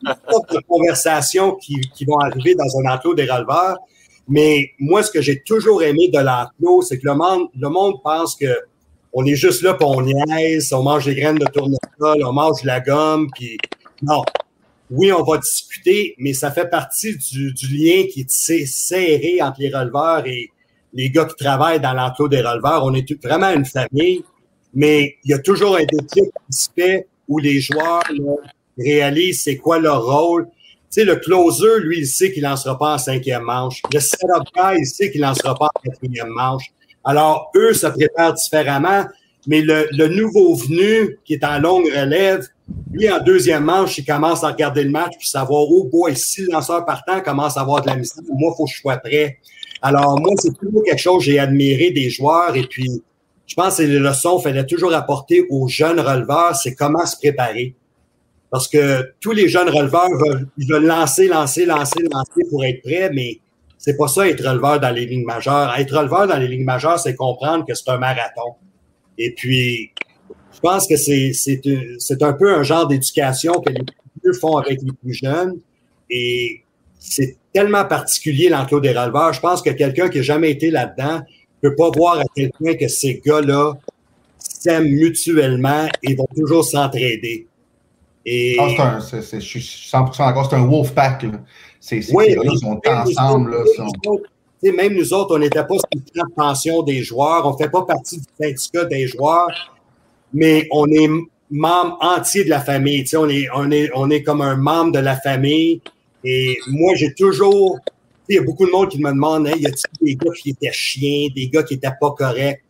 de conversations qui, qui vont arriver dans un enclos des releveurs. Mais moi, ce que j'ai toujours aimé de l'enclos, c'est que le monde, le monde pense que on est juste là, puis on niaise, on mange des graines de tournesol, on mange de la gomme, puis non. Oui, on va discuter, mais ça fait partie du, du lien qui est serré entre les releveurs et les gars qui travaillent dans l'enclos des releveurs. On est vraiment une famille, mais il y a toujours un déclic qui se fait où les joueurs là, réalisent c'est quoi leur rôle. Sais, le closer, lui, il sait qu'il lancera pas en cinquième manche. Le setup guy, il sait qu'il lancera pas en quatrième manche. Alors, eux se préparent différemment, mais le, le nouveau venu qui est en longue relève, lui, en deuxième manche, il commence à regarder le match puis savoir, oh boy, si le lanceur partant commence à avoir de la misère, moi, il faut que je sois prêt. Alors, moi, c'est toujours quelque chose que j'ai admiré des joueurs et puis, je pense que les leçons qu'il fallait toujours apporter aux jeunes releveurs, c'est comment se préparer. Parce que tous les jeunes releveurs veulent, veulent lancer, lancer, lancer, lancer pour être prêts, mais c'est pas ça être releveur dans les lignes majeures. Être releveur dans les lignes majeures, c'est comprendre que c'est un marathon. Et puis, je pense que c'est, un- peu un genre d'éducation que les plus font avec les plus jeunes. Et c'est tellement particulier l'enclos des releveurs. Je pense que quelqu'un qui n'a jamais été là-dedans peut pas voir à quel point que ces gars-là s'aiment mutuellement et vont toujours s'entraider. Et Ah, c'est un- c'est- je suis 100% d'accord, c'est un wolf pack. là. C'est, c'est, Oui, ces gars-là mais sont nous ensemble. Là, même sont- nous autres, tu sais, Même nous autres, on n'était pas sur le plan de pension des joueurs, on ne fait pas partie du syndicat des joueurs, mais on est membre entier de la famille. On, est, on, est, on est comme un membre de la famille. Et moi, j'ai toujours. Il y a beaucoup de monde qui me demande hey, y a-t-il des gars qui étaient chiens, des gars qui n'étaient pas corrects?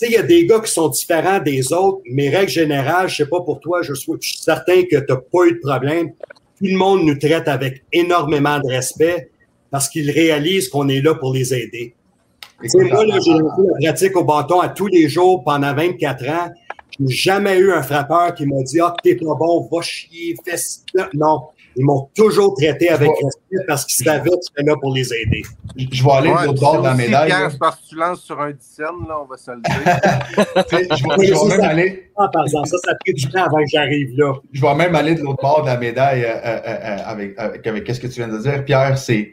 Sais, il y a des gars qui sont différents des autres, mais règle générale, je sais pas pour toi, je suis, certain que tu n'as pas eu de problème. Tout le monde nous traite avec énormément de respect parce qu'ils réalisent qu'on est là pour les aider. Moi, là, j'ai la pratique au bâton à tous les jours pendant 24 ans. Je n'ai jamais eu un frappeur qui m'a dit Ah, t'es pas bon, va chier, fais. Non. Ils m'ont toujours traité avec respect parce qu'ils savaient que j'étais là pour les aider. Je vais aller Ouais, de l'autre bord de la médaille. C'est parce que tu lances sur un dixième, là, on va se le dire. Je vais, même aller. Ah, par exemple, ça, ça a pris du temps avant que j'arrive là. Je vais même aller de l'autre bord de la médaille euh, euh, euh, avec, avec, avec ce que tu viens de dire. Pierre, c'est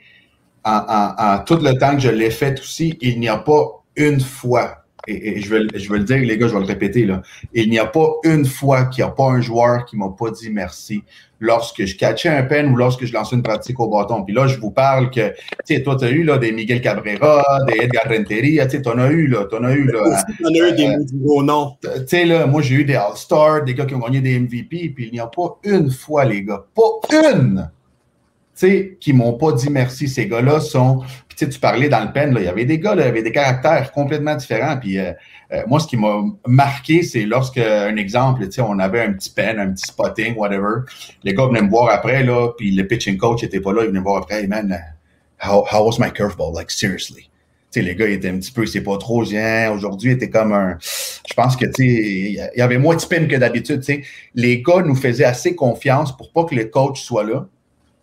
en, en, en tout le temps que je l'ai fait aussi, il n'y a pas une fois, et, et je, veux, je veux le dire, les gars, je vais le répéter, là, il n'y a pas une fois qu'il n'y a pas un joueur qui m'a pas dit merci lorsque je catchais un pen ou lorsque je lançais une pratique au bâton. Puis là, je vous parle que, tu sais, toi, tu as eu là, des Miguel Cabrera, des Edgar Renteria, tu sais, tu en as eu, là, tu en as eu, là. Aussi, il y en a eu des gros nom. Tu sais, là, moi, j'ai eu des All-Stars, des gars qui ont gagné des MVP, puis il n'y a pas une fois, les gars, pas une sais, qui m'ont pas dit merci. Ces gars-là sont. Sais, tu parlais dans le pen, il y avait des gars, il y avait des caractères complètement différents. Puis euh, euh, moi, ce qui m'a marqué, c'est lorsque, un exemple, tu sais, on avait un petit pen, un petit spotting, whatever. Les gars venaient me voir après, là, puis le pitching coach était pas là, il venait me voir après, hey man, how, was my curveball? Like, seriously. Les gars, ils étaient un petit peu, c'est pas trop, hein, aujourd'hui, était comme un, je pense que, tu sais, il y avait moins de spin que d'habitude. Les gars nous faisaient assez confiance pour pas que le coach soit là.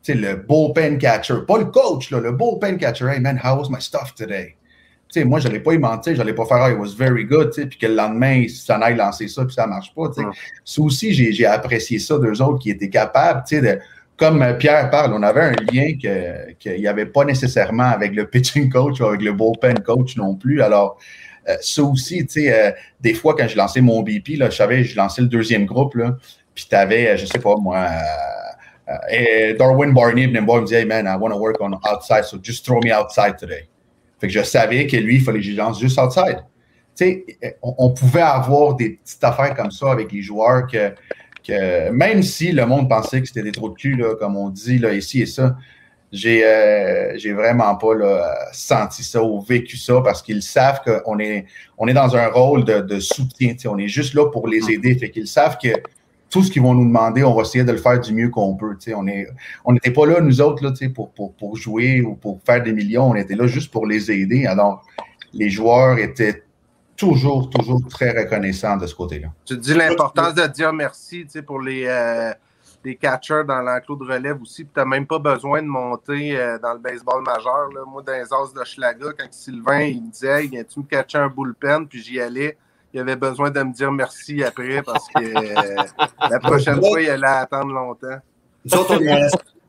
Sais, le bullpen catcher, pas le coach, là, le bullpen catcher. Hey man, how was my stuff today? Tu sais, moi, je n'allais pas y mentir, je n'allais pas faire, oh, it was very good, tu sais, puis que le lendemain, il s'en aille lancer ça, puis ça marche pas, tu sais. Ça aussi, j'ai, apprécié ça d'eux autres qui étaient capables, tu sais, de, comme Pierre parle, on avait un lien qu'il n'y avait pas nécessairement avec le pitching coach ou avec le bullpen coach non plus. Alors, euh, ça aussi, tu sais, euh, des fois, quand je lançais mon BP, là, je savais, je lançais le deuxième groupe, là, puis tu avais, je sais pas, moi, euh, Darwin Barney venait me voir et me disait, hey man, I want to work on outside, so just throw me outside today. Fait que je savais que lui, il fallait que je lance juste outside. Tu sais, on, on, pouvait avoir des petites affaires comme ça avec les joueurs que, que même si le monde pensait que c'était des trous de cul, là, comme on dit là, ici et ça, j'ai euh, vraiment pas là, senti ça ou vécu ça parce qu'ils savent qu'on est, on est dans un rôle de, de soutien. On est juste là pour les aider. Fait qu'ils savent que tout ce qu'ils vont nous demander, on va essayer de le faire du mieux qu'on peut. On est, on n'était pas là, nous autres, là, pour, pour, pour jouer ou pour faire des millions. On était là juste pour les aider. Alors, les joueurs étaient toujours, toujours très reconnaissants de ce côté-là. Tu dis l'importance de dire merci pour les, euh, les catchers dans l'enclos de relève aussi. Tu n'as même pas besoin de monter euh, dans le baseball majeur. Moi, dans les As de Schlaga, quand Sylvain il me disait Viens-tu me catcher un bullpen? Puis j'y allais il avait besoin de me dire merci après parce que euh, la prochaine fois, il allait attendre longtemps. Nous autres,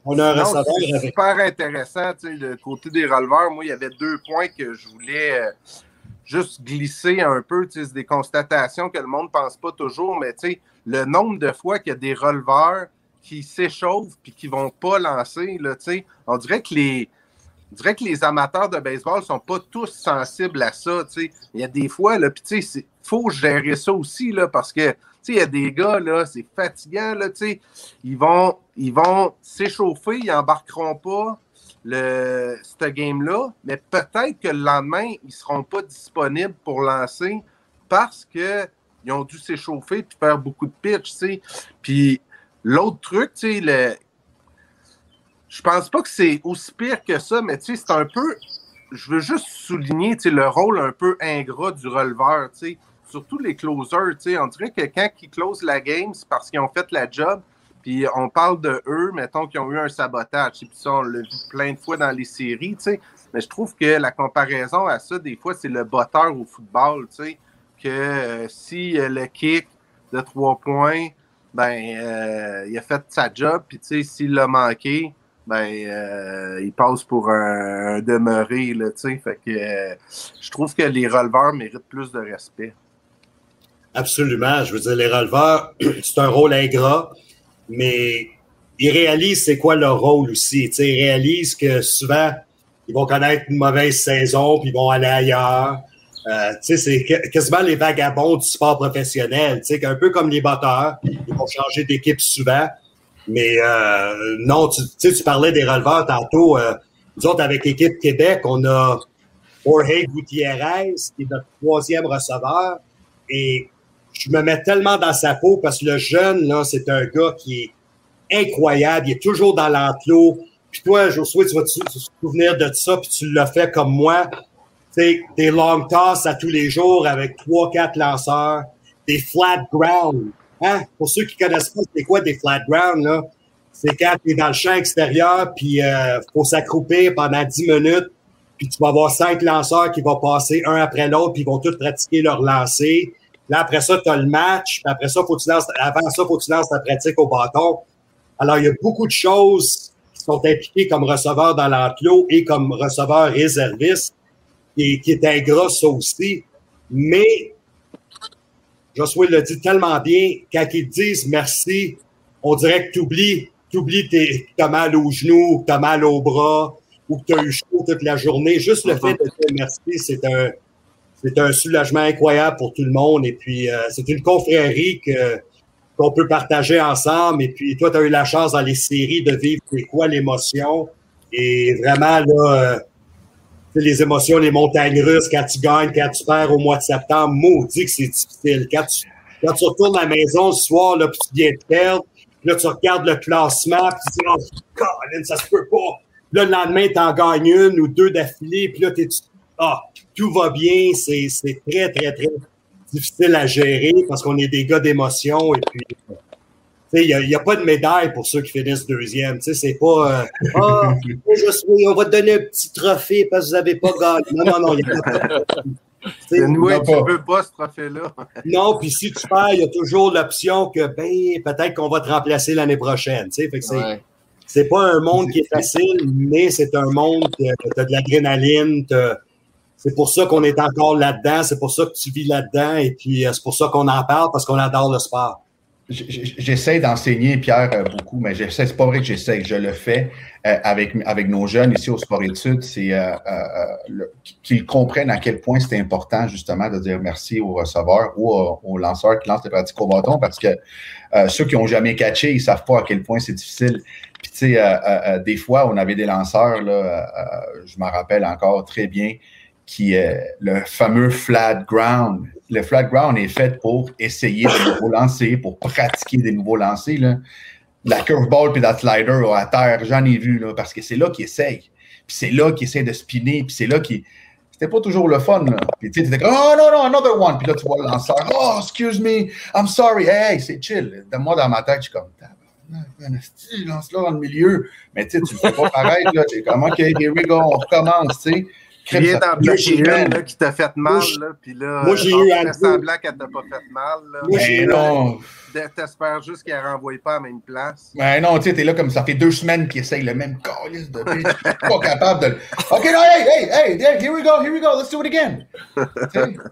on a, un super intéressant, tu sais, le côté des releveurs. Moi, il y avait deux points que je voulais euh, juste glisser un peu. Tu sais, c'est des constatations que le monde ne pense pas toujours, mais tu sais, le nombre de fois qu'il y a des releveurs qui s'échauffent puis qui ne vont pas lancer, là, tu sais, on dirait que les je dirais que les amateurs de baseball sont pas tous sensibles à ça. Il y a des fois, là, il faut gérer ça aussi parce que il y a des gars, là, c'est fatigant. Là, ils vont ils vont s'échauffer, ils n'embarqueront pas le, ce game-là, mais peut-être que le lendemain, ils seront pas disponibles pour lancer parce qu'ils ont dû s'échauffer et faire beaucoup de pitch. Puis l'autre truc, le, je pense pas que c'est aussi pire que ça, mais tu sais, c'est un peu. Je veux juste souligner le rôle un peu ingrat du releveur. sais, Surtout les closers. sais, On dirait que quand ils closent la game, c'est parce qu'ils ont fait la job. Puis on parle de eux, mettons, qui ont eu un sabotage. Puis ça, on l'a vu plein de fois dans les séries. sais, Mais je trouve que la comparaison à ça, des fois, c'est le botteur au football. sais, Que euh, si le kick de trois points, ben, euh, il a fait sa job. Puis s'il l'a manqué, ben euh, il passe pour un, demeuré là, tu sais. Fait que euh, je trouve que les releveurs méritent plus de respect. Absolument. Je veux dire, les releveurs, c'est un rôle ingrat, mais ils réalisent c'est quoi leur rôle aussi. Tu sais, ils réalisent que souvent, ils vont connaître une mauvaise saison, puis ils vont aller ailleurs. Euh, tu sais, c'est quasiment les vagabonds du sport professionnel. Tu sais, un peu comme les batteurs, ils vont changer d'équipe souvent. Mais euh, non, tu sais, tu parlais des releveurs tantôt. Euh, nous autres, avec l'équipe Québec, on a Jorge Gutiérrez, qui est notre troisième receveur. Et je me mets tellement dans sa peau parce que le jeune, là, c'est un gars qui est incroyable. Il est toujours dans l'enclos. Puis toi, Josué, tu vas te souvenir de ça, puis tu l'as fait comme moi? Des long toss à tous les jours avec trois, quatre lanceurs, des flat ground. Hein? Pour ceux qui connaissent pas, c'est quoi des flat ground? C'est quand tu es dans le champ extérieur, puis euh, faut s'accroupir pendant 10 minutes, puis tu vas avoir cinq lanceurs qui vont passer un après l'autre, puis ils vont tous pratiquer leur lancer. Là, après ça, tu as le match, puis après ça, faut que tu lances, avant ça, faut que tu lances ta pratique au bâton. Alors, il y a beaucoup de choses qui sont impliquées comme receveur dans l'enclos et comme receveur réserviste, et qui est ingrat, ça aussi. Mais Josué le dit tellement bien, quand ils disent merci, on dirait que tu oublies, oublies que tu as mal aux genoux, que tu as mal aux bras, ou que tu as eu chaud toute la journée. Juste le fait de dire merci, c'est un, c'est un soulagement incroyable pour tout le monde. Et puis, euh, c'est une confrérie que qu'on peut partager ensemble. Et puis, toi, tu as eu la chance dans les séries de vivre c'est quoi l'émotion. Et vraiment, là, euh, les émotions, les montagnes russes, quand tu gagnes, quand tu perds au mois de septembre, maudit que c'est difficile. Quand tu, quand tu retournes à la maison le soir, là, puis tu viens de perdre, là, tu regardes le classement, puis tu dis, oh, Colin, ça se peut pas. Là, le lendemain, tu en gagnes une ou deux d'affilée, puis là, tu ah, tout va bien. C'est très, très, très difficile à gérer parce qu'on est des gars d'émotion et puis il n'y a, pas de médaille pour ceux qui finissent deuxième. C'est pas euh, Ah, on va te donner un petit trophée parce que vous n'avez pas gagné. Non, non, non, il n'y a pas tu ne veux pas ce trophée-là. non, puis si tu perds, il y a toujours l'option que ben, peut-être qu'on va te remplacer l'année prochaine. Fait que c'est, c'est pas un monde qui est facile, mais c'est un monde qui a de l'adrénaline, c'est pour ça qu'on est encore là-dedans, c'est pour ça que tu vis là-dedans, et puis euh, c'est pour ça qu'on en parle, parce qu'on adore le sport. J'essaie d'enseigner, Pierre, euh, beaucoup, mais c'est pas vrai que j'essaie, je le fais euh, avec, avec nos jeunes ici au Sport Études, c'est qu'ils comprennent à quel point c'est important, justement, de dire merci aux receveurs ou aux, lanceurs qui lancent les pratiques au bâton, parce que ceux qui n'ont jamais catché, ils savent pas à quel point c'est difficile. Puis, tu sais, des fois, on avait des lanceurs, là, je m'en rappelle encore très bien, qui est le fameux flat ground. Le flat ground est fait pour essayer de nouveaux lancers, pour pratiquer des nouveaux lancers. La curveball puis la slider à terre, j'en ai vu, parce que c'est là qu'il essaye. Puis c'est là qu'il essaie de spinner, puis c'est là qu'il. C'était pas toujours le fun, là. Puis tu sais, comme, oh non, non, another one. Puis là, tu vois le lanceur, oh, excuse me, I'm sorry, hey, c'est chill. Moi, dans ma tête, je suis comme, lance-là dans le milieu. Mais tu sais, tu fais pas pareil, là. Tu es comme, OK, here we go, on recommence, tu sais. Tu viens d'en bloquer une là, qui t'a fait mal, là, puis là, moi, j'ai eu un semblant qu'elle t'a pas fait mal. Là. Moi, j'ai non. T'espères juste qu'elle ne renvoie pas à la même place. Ben non, tu sais, t'es là comme ça fait deux semaines qu'il essaye le même calice de bitch. pas capable de. OK, non, hey, hey, hey, here we go, here we go, let's do it again.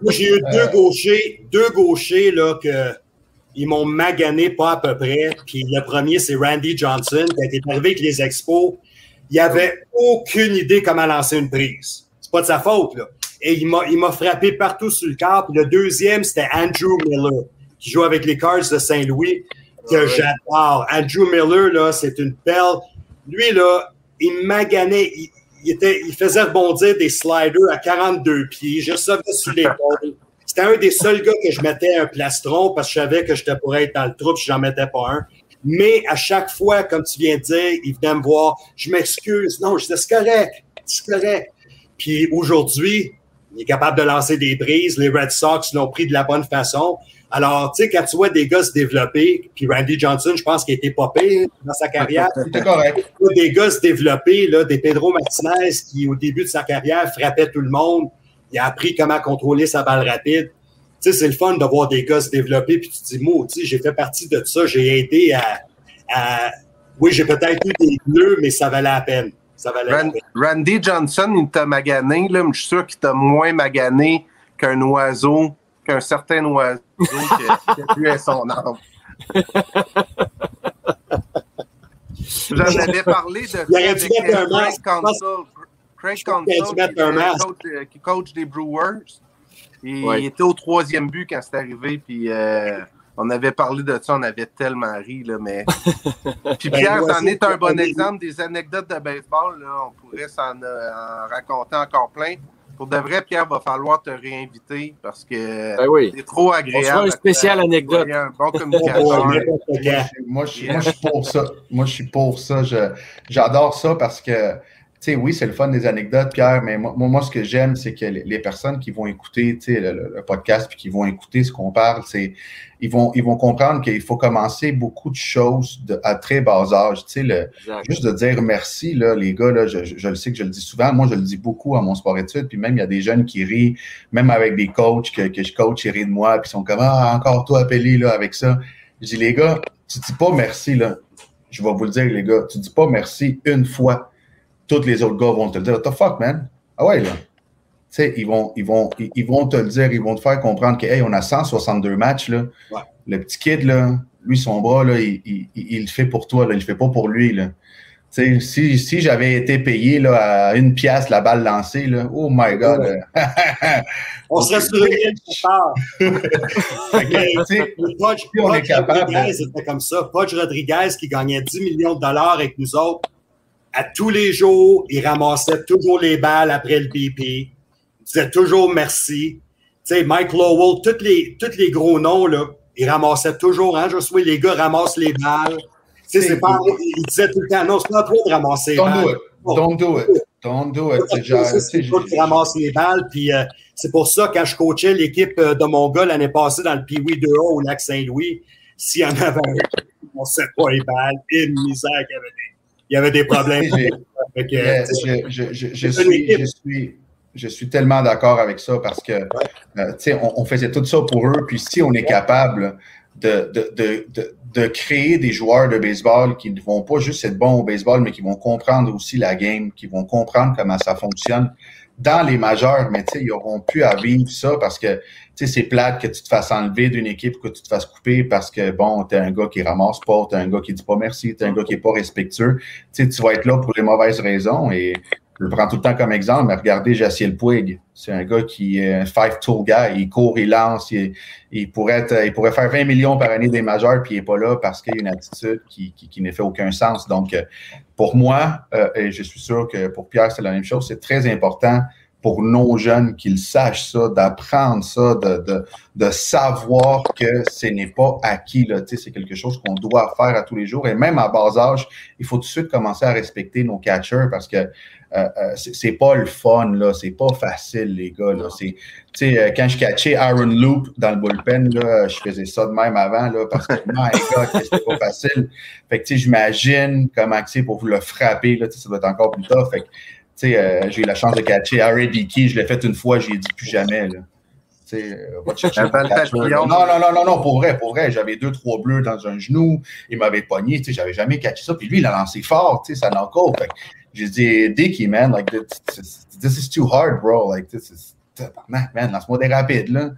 moi, j'ai eu deux gauchers, deux gauchers, là, que. Ils m'ont magané pas à peu près. Puis le premier, c'est Randy Johnson, qui a été arrivé avec les expos. Il avait aucune idée comment lancer une prise pas de sa faute, là. Et il m'a frappé partout sur le corps. Puis le deuxième, c'était Andrew Miller, qui joue avec les Cards de Saint-Louis, que j'adore. Andrew Miller, là, c'est une perle. Lui, là, il maganait, il, il, était, il faisait rebondir des sliders à 42 pieds. Je savais sur l'épaule. C'était un des seuls gars que je mettais un plastron parce que je savais que j'étais pour être dans le trou, si j'en mettais pas un. Mais à chaque fois, comme tu viens de dire, il venait me voir. Je m'excuse. Non, je disais, c'est correct. C'est correct. Puis aujourd'hui, il est capable de lancer des brises. Les Red Sox l'ont pris de la bonne façon. Alors, tu sais, quand tu vois des gars se développer, puis Randy Johnson, je pense qu'il était pas pire dans sa carrière. C'était correct. Des gars se développer, là, des Pedro Martinez qui, au début de sa carrière, frappait tout le monde. Il a appris comment contrôler sa balle rapide. Tu sais, c'est le fun de voir des gars se développer, puis tu te dis, moi, tu j'ai fait partie de ça. J'ai aidé à, à... Oui, j'ai peut-être eu des bleus, mais ça valait la peine. Randy Johnson, il t'a magané, là, mais je suis sûr qu'il t'a moins magané qu'un oiseau, qu'un certain oiseau qui, a pu son âme. J'en avais parlé de Craig Council. Craig Council, qui, coach des Brewers. Il était au troisième but quand c'est arrivé, puis euh, on avait parlé de ça, on avait tellement ri, là, mais. Puis ben, Pierre, c'en est un bon exemple des anecdotes de baseball. Là. On pourrait s'en euh, raconter encore plein. Pour de vrai, Pierre, va falloir te réinviter parce que ben c'est trop agréable. On une spéciale anecdote. Un bon communicateur. moi, je, moi, je suis pour ça. Moi, je suis pour ça. J'adore ça parce que oui, c'est le fun des anecdotes, Pierre, mais moi, moi ce que j'aime, c'est que les, personnes qui vont écouter le, podcast puis qui vont écouter ce qu'on parle, c'est ils vont, ils vont comprendre qu'il faut commencer beaucoup de choses à très bas âge. Le, juste de dire merci, là, les gars, là, je, je, le sais que je le dis souvent. Moi, je le dis beaucoup à mon sport études. Puis même, il y a des jeunes qui rient, même avec des coachs que, que je coach, ils rient de moi. Puis ils sont comme Ah, encore toi appelé là, avec ça. Je dis, les gars, tu dis pas merci, là. Je vais vous le dire, les gars, tu dis pas merci une fois tous les autres gars vont te le dire. What the fuck, man? Ah ouais, là. Tu sais, ils vont, ils, vont, ils vont te le dire, ils vont te faire comprendre que, hey, on a 162 matchs, là. Le petit kid, là, lui, son bras, là, il, il, il, le fait pour toi, là. Il le fait pas pour lui, là. Tu sais, si, si j'avais été payé là, à une pièce la balle lancée, là, oh my God. On serait sur le que, tu sais, Podge, Rodriguez était comme ça. Podge Rodriguez qui gagnait 10 millions de dollars avec nous autres. À tous les jours, il ramassait toujours les balles après le BP. Il disait toujours merci. Tu sais, Mike Lowell, tous les, tous les gros noms, là, il ramassait toujours, hein, Josué, les gars ramassent les balles. Tu sais, c'est pas, il disait tout le temps, non, c'est pas toi de ramasser les don't balles. do it. Don't do it. Don't do it. C'est toi qui ramasse les balles. Puis euh, c'est pour ça, quand je coachais l'équipe euh, de mon gars l'année passée dans le Pee-Wee 2A au lac Saint-Louis, s'il y en avait un, on ne sait pas les balles. Une misère qu'il y avait des, il y avait des problèmes. Yeah, je, je, je, je c'est une suis, équipe. je, suis, je suis tellement d'accord avec ça parce que euh, on, on faisait tout ça pour eux. Puis si on est capable de, de, de, de, de créer des joueurs de baseball qui ne vont pas juste être bons au baseball, mais qui vont comprendre aussi la game, qui vont comprendre comment ça fonctionne dans les majeurs, mais ils auront pu à vivre ça parce que c'est plate que tu te fasses enlever d'une équipe, que tu te fasses couper parce que bon, t'es un gars qui ramasse pas, t'es un gars qui dit pas merci, t'es un gars qui est pas respectueux. Tu sais, tu vas être là pour les mauvaises raisons et je le prends tout le temps comme exemple, mais regardez Jaciel Puig. C'est un gars qui est un five-tool guy. Il court, il lance, il, pourrait faire 20 millions par année des majeurs, puis il n'est pas là parce qu'il a une attitude qui, qui, qui n'a fait aucun sens. Donc, pour moi, euh, et je suis sûr que pour Pierre, c'est la même chose, c'est très important pour nos jeunes qu'ils sachent ça, d'apprendre ça, de, de, de savoir que ce n'est pas acquis. Là. C'est quelque chose qu'on doit faire à tous les jours. Et même à bas âge, il faut tout de suite commencer à respecter nos catchers parce que c'est c'est pas le fun, là. C'est pas facile, les gars. Là. C'est, tu sais, euh, quand je catchais Aaron Loop dans le bullpen, là, je faisais ça de même avant, là, parce que, my God, c'était pas facile. Fait que, tu sais, j'imagine comment c'est pour vous le frapper, là, ça doit être encore plus tough. Fait que, tu sais, euh, j'ai eu la chance de catcher Harry Dickey, je l'ai fait une fois, j'ai dit plus jamais, là. Euh. Non, non, non, non, non, pour vrai, pour vrai. J'avais deux, trois bleus dans un genou. Il m'avait pogné, j'avais jamais catché ça. Puis lui, il a lancé fort, ça n'a encore. J'ai dit, Dicky, man, like, this, this is too hard, bro. Like, this is, man, lance-moi des rapides, là.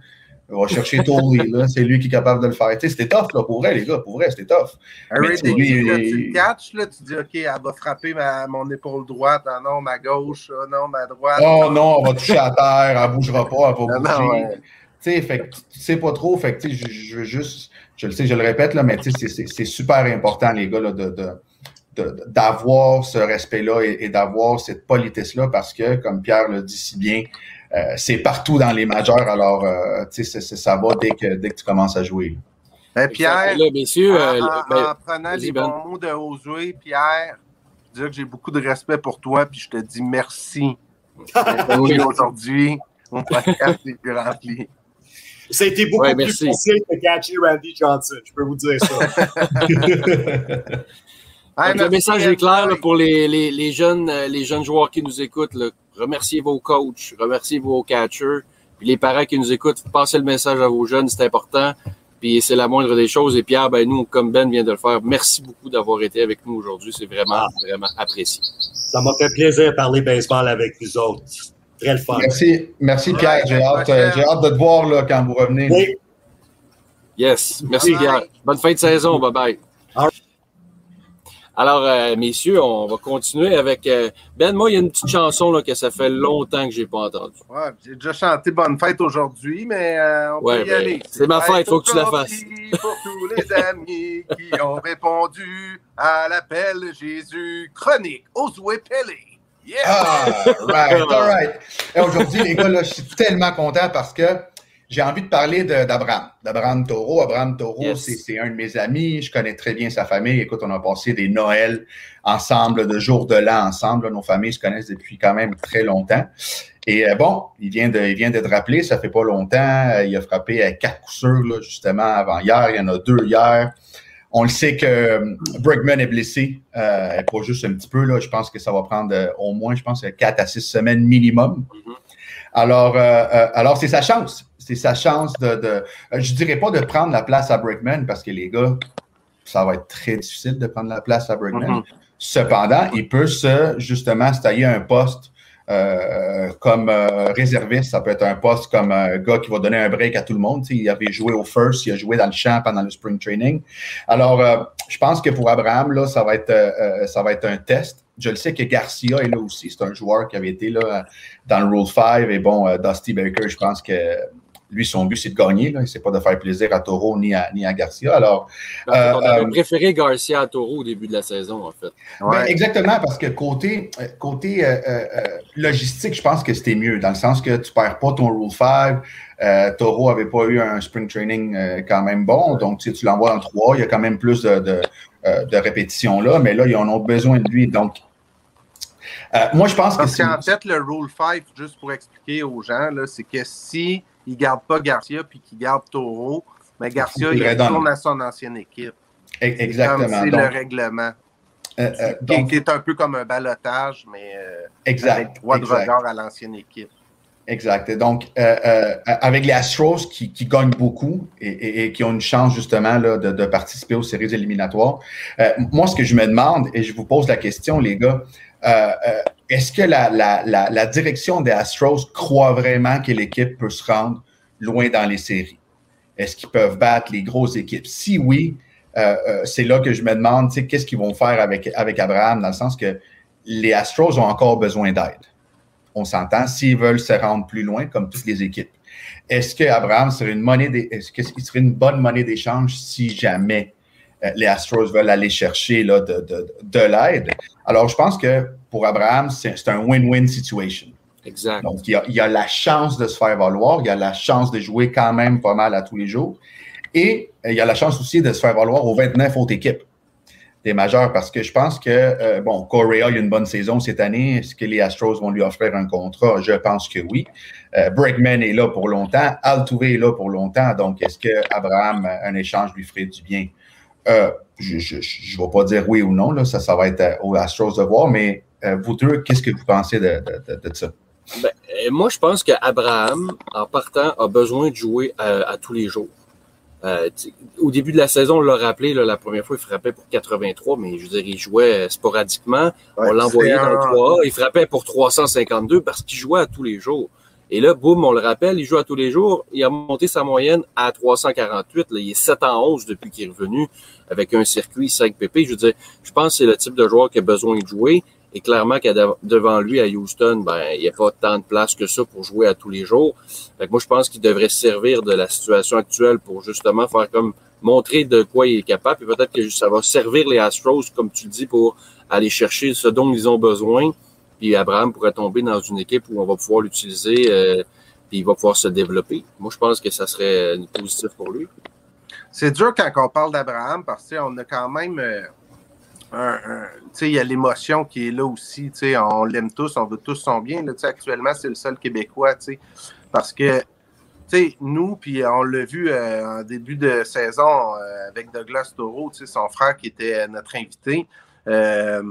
On va chercher Tolley, là. C'est lui qui est capable de le faire. Tu sais, c'était tough, là, pour vrai, les gars. Pour vrai, c'était tough. Mais Harry lui, Dickey, là, tu catches, là, tu dis, OK, elle va frapper ma, mon épaule droite, ah non, ma gauche, ah non, ma droite. Oh non, on va toucher à terre, elle bougera pas, elle va Ah bouger. non, ouais. Tu sais, fait que tu sais pas trop, fait que tu sais, je, je veux juste, je le sais, je le répète, là, mais tu sais, c'est- super important, les gars, là, de- d'avoir ce respect-là et, et d'avoir cette politesse-là parce que, comme Pierre le dit si bien, euh, c'est partout dans les majeurs, alors, euh, tu sais, ça va dès que, dès que tu commences à jouer. Ben, Pierre, Là, messieurs, en, euh, en- ben, en prenant les Ben. bons mots de Josué, Pierre, je veux dire que j'ai beaucoup de respect pour toi, puis je te dis merci. aujourd'hui, mon podcast est plus rempli. Ça a été beaucoup Ouais, plus facile que catcher Randy Johnson, je peux vous dire ça. Donc, le message est clair là, pour les, les, les jeunes, euh, les jeunes joueurs qui nous écoutent. là. Remerciez vos coachs, remerciez vos catchers. Puis les parents qui nous écoutent, passez le message à vos jeunes, c'est important. Puis c'est la moindre des choses. Et Pierre, ben nous, comme Ben vient de le faire, merci beaucoup d'avoir été avec nous aujourd'hui. C'est vraiment, vraiment apprécié. Ça m'a fait plaisir de parler baseball avec vous autres. Très le fun. Merci, merci Pierre, j'ai hâte, hâte de te voir là, quand vous revenez. Oui, Yes. Merci, bye. Pierre. Bonne fin de saison. Bye bye. Alors, euh, messieurs, on va continuer avec euh, Ben. Moi, il y a une petite chanson là, que ça fait longtemps que j'ai pas entendue. Ouais, j'ai déjà chanté Bonne fête aujourd'hui, mais euh, on Ouais, peut y ben, aller. c'est ma fête, faut que tu la aujourd'hui Pour tous les amis qui ont répondu à l'appel de Jésus. Chronique, Osoué Pelé. Yeah! Ah, right, all right. Et Aujourd'hui, les gars, là, je suis tellement content parce que j'ai envie de parler d'Abraham, d'Abraham Taureau. Abraham Taureau, Yes. c'est- un de mes amis. Je connais très bien sa famille. Écoute, on a passé des Noëls ensemble, de jours de l'an ensemble. Nos familles se connaissent depuis quand même très longtemps. Et euh, bon, il vient de, il vient d'être rappelé, ça fait pas longtemps. Euh, Il a frappé à quatre coups sûrs, là, justement, avant hier. Il y en a deux hier. On le sait que euh, Bregman est blessé, euh, pas juste un petit peu. Là, je pense que ça va prendre euh, au moins, je pense, 4 à 6 semaines minimum. Mhm. Alors, euh, alors c'est sa chance. C'est sa chance de, de euh, je dirais pas de prendre la place à Bregman parce que les gars, ça va être très difficile de prendre la place à Bregman. Mhm. Cependant, il peut se justement se tailler un poste euh, comme euh, réserviste. Ça peut être un poste comme un gars qui va donner un break à tout le monde. Tu sais, il avait joué au first, il a joué dans le champ pendant le spring training. Alors, euh, je pense que pour Abraham, là, ça va être, ça va être un test. Je le sais que Garcia est là aussi. C'est un joueur qui avait été là dans le Rule 5. Et bon, Dusty Baker, je pense que lui, son but, c'est de gagner. Là. C'est pas de faire plaisir à Taureau ni à, ni à Garcia. Alors, on Euh, avait euh, préféré Garcia à Taureau au début de la saison, en fait. Ben, exactement, parce que côté, euh, côté euh, euh, euh, logistique, je pense que c'était mieux, dans le sens que tu perds pas ton Rule 5. Euh, Taureau avait pas eu un spring training euh, quand même bon, donc tu, sais, tu l'envoies en 3, il y a quand même plus de, de, euh, de répétitions là, mais là, ils en ont besoin de lui. Donc, euh, moi, je pense que Parce c'est. qu'en fait, le Rule 5, juste pour expliquer aux gens, là, c'est que si il ne garde pas Garcia puis qu'il garde Taureau, mais Garcia, Il retourne à son ancienne équipe. E- Exactement. C'est le règlement. euh, euh, qui, donc, qui est un peu comme un balotage, mais euh, avec exact. droit de exact. regard à l'ancienne équipe. Exact. Et Donc, euh, avec les Astros qui, qui gagnent beaucoup et, et- et qui ont une chance justement là, de, de participer aux séries éliminatoires, moi, ce que je me demande, et je vous pose la question, les gars, est-ce que la, direction des Astros croit vraiment que l'équipe peut se rendre loin dans les séries? Est-ce qu'ils peuvent battre les grosses équipes? Si oui, euh, euh, c'est là que je me demande, qu'est-ce qu'ils vont faire avec, avec Abraham, dans le sens que les Astros ont encore besoin d'aide on s'entend, s'ils veulent se rendre plus loin, comme toutes les équipes. Est-ce que Abraham serait une monnaie, est-ce qu'il serait une bonne monnaie d'échange si jamais les Astros veulent aller chercher là, de, de, de l'aide? Alors, je pense que pour Abraham, c'est un win-win situation. Exact. Donc, il y, a, il y a la chance de se faire valoir, il y a la chance de jouer quand même pas mal à tous les jours, et euh, il y a la chance aussi de se faire valoir aux 29 autres équipes des majeurs, parce que je pense que, euh, bon, Correa, il a une bonne saison cette année. Est-ce que les Astros vont lui offrir un contrat? Je pense que oui. Euh, Bregman est là pour longtemps. Altuve est là pour longtemps. Donc, est-ce que Abraham, euh, un échange lui ferait du bien? Euh, je ne vais pas dire oui ou non. Là, ça, ça va être euh, aux Astros de voir. Mais euh, vous deux, qu'est-ce que vous pensez de, de, de, de ça? Ben, euh, moi, je pense qu'Abraham, en partant, a besoin de jouer à, à tous les jours. Euh, au début de la saison, on l'a rappelé, là, la première fois, il frappait pour 83, mais je veux dire, il jouait euh, sporadiquement. on l'envoyait dans le un- 3A, il frappait pour 352 parce qu'il jouait à tous les jours. Et là, boum, on le rappelle, il joue à tous les jours. Il a monté sa moyenne à 348. Là, il est 7 en 11 depuis qu'il est revenu avec un circuit 5 PP. Je veux dire, je pense que c'est le type de joueur qui a besoin de jouer. Et clairement qu'il devant lui à Houston, ben, il n'y a pas tant de place que ça pour jouer à tous les jours. Fait que moi, je pense qu'il devrait se servir de la situation actuelle pour justement faire comme montrer de quoi il est capable. Et peut-être que ça va servir les Astros, comme tu le dis, pour aller chercher ce dont ils ont besoin. Puis Abraham pourrait tomber dans une équipe où on va pouvoir l'utiliser, euh, puis il va pouvoir se développer. Moi, je pense que ça serait euh, positif pour lui. C'est dur quand on parle d'Abraham parce que tu sais, on a quand même euh, un, il y a l'émotion qui est là aussi. On l'aime tous, on veut tous son bien. Là, actuellement, c'est le seul Québécois. Parce que nous, puis on l'a vu euh, en début de saison avec Douglas sais, son frère qui était notre invité. Euh,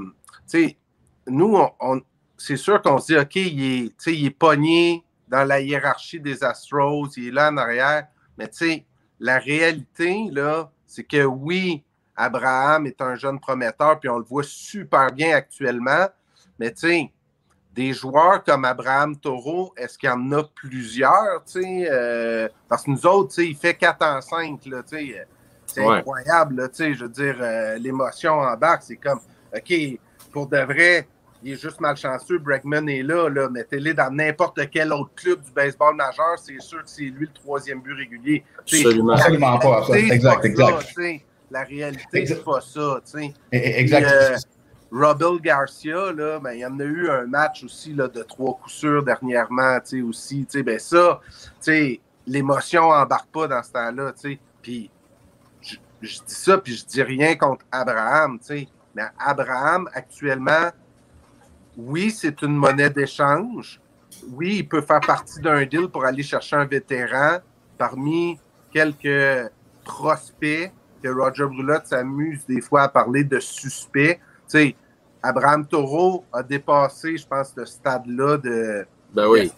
nous, on- c'est sûr qu'on se dit, OK, il est, il est pogné dans la hiérarchie des Astros, il est là en arrière, mais tu sais, la réalité, là, c'est que oui, Abraham est un jeune prometteur, puis on le voit super bien actuellement, mais tu sais, des joueurs comme Abraham Taureau, est-ce qu'il y en a plusieurs, tu sais, euh, parce que nous autres, il fait 4 en 5, là, tu sais, euh, c'est Ouais. incroyable, là, tu sais, je veux dire, euh, l'émotion en bas, c'est comme, OK, pour de vrai, il est juste malchanceux, Bregman est là, là mettez-le dans n'importe quel autre club du baseball majeur, c'est sûr que c'est lui le troisième but régulier. Absolument. pas, exact, pas exact. La réalité, c'est pas ça, tu sais. E- e- Exact. Puis, euh, Robel Garcia, là, ben, il y en a eu un match aussi là, de trois coups sûrs dernièrement, tu sais, aussi. Tu sais, ben ça, tu sais, l'émotion embarque pas dans ce temps-là, tu sais. Puis, je, je dis ça, puis je dis rien contre Abraham, tu sais. Mais Abraham, actuellement, oui, c'est une monnaie d'échange. Oui, il peut faire partie d'un deal pour aller chercher un vétéran parmi quelques prospects que Roger Brulotte s'amuse des fois à parler de suspects. Tu sais, Abraham Taureau a dépassé, je pense, ce stade-là de Ben oui.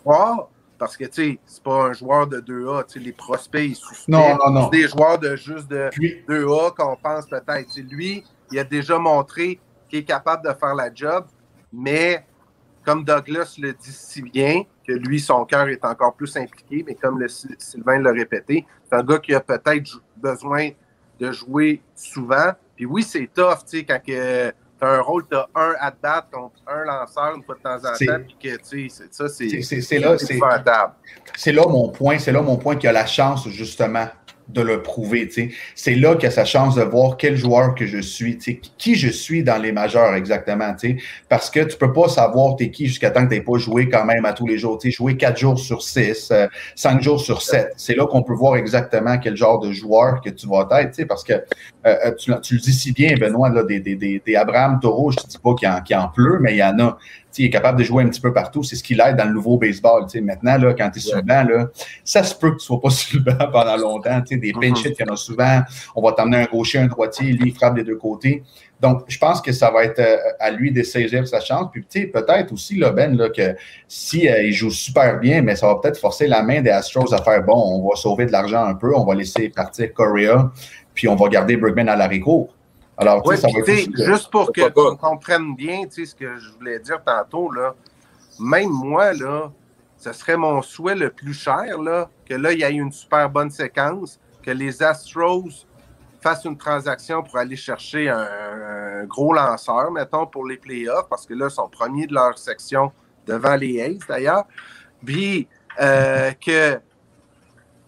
parce que, tu sais, c'est pas un joueur de 2A. Tu sais, les prospects, ils suspectent. Non, non, non. C'est des joueurs de juste de Puis, 2A qu'on pense peut-être. Tu sais, lui, il a déjà montré qu'il est capable de faire la job, mais comme Douglas le dit si bien, que lui, son cœur est encore plus impliqué, mais comme le, Sylvain l'a répété, c'est un gars qui a peut-être besoin de jouer souvent. Puis oui, c'est tough, tu sais, quand tu as un rôle, tu as un at-bat contre un lanceur une fois de temps en temps, puis que, tu sais, ça, c'est c'est là, c'est là mon point, c'est là mon point qu'il a la chance, justement, de le prouver. C'est là a sa chance de voir quel joueur que je suis, qui je suis dans les majeurs exactement. Parce que tu peux pas savoir t'es qui jusqu'à temps que tu pas joué quand même à tous les jours. Jouer quatre jours sur six, euh, cinq jours sur sept. C'est là qu'on peut voir exactement quel genre de joueur que tu vas être. Parce que euh, euh, tu, tu, le dis si bien, Benoît, là, des, des, des, des Abraham Taureau, je ne dis pas qu'il en, qu en pleut, mais il y en a il est capable de jouer un petit peu partout. C'est ce qu'il aide dans le nouveau baseball. Maintenant, là, quand tu es sur le banc, là, ça se peut que tu ne sois pas sur le banc pendant longtemps. Des mm-hmm. pinch hits, il y en a souvent. On va t'emmener un gaucher, un droitier, lui, il frappe des deux côtés. Donc, je pense que ça va être euh, à lui de saisir sa chance. Puis, peut-être aussi, là, Ben, là, que si euh, il joue super bien, mais ça va peut-être forcer la main des Astros à faire bon, on va sauver de l'argent un peu, on va laisser partir Correa, puis on va garder Bergman à court. Alors, ça juste pour que tu comprennes bien ce que je voulais dire tantôt, là, même moi, là, ce serait mon souhait le plus cher, là, que là, il y ait une super bonne séquence, que les Astros fassent une transaction pour aller chercher un, gros lanceur, mettons, pour les playoffs, parce que là, ils sont premiers de leur section devant les A's, d'ailleurs. Puis euh, que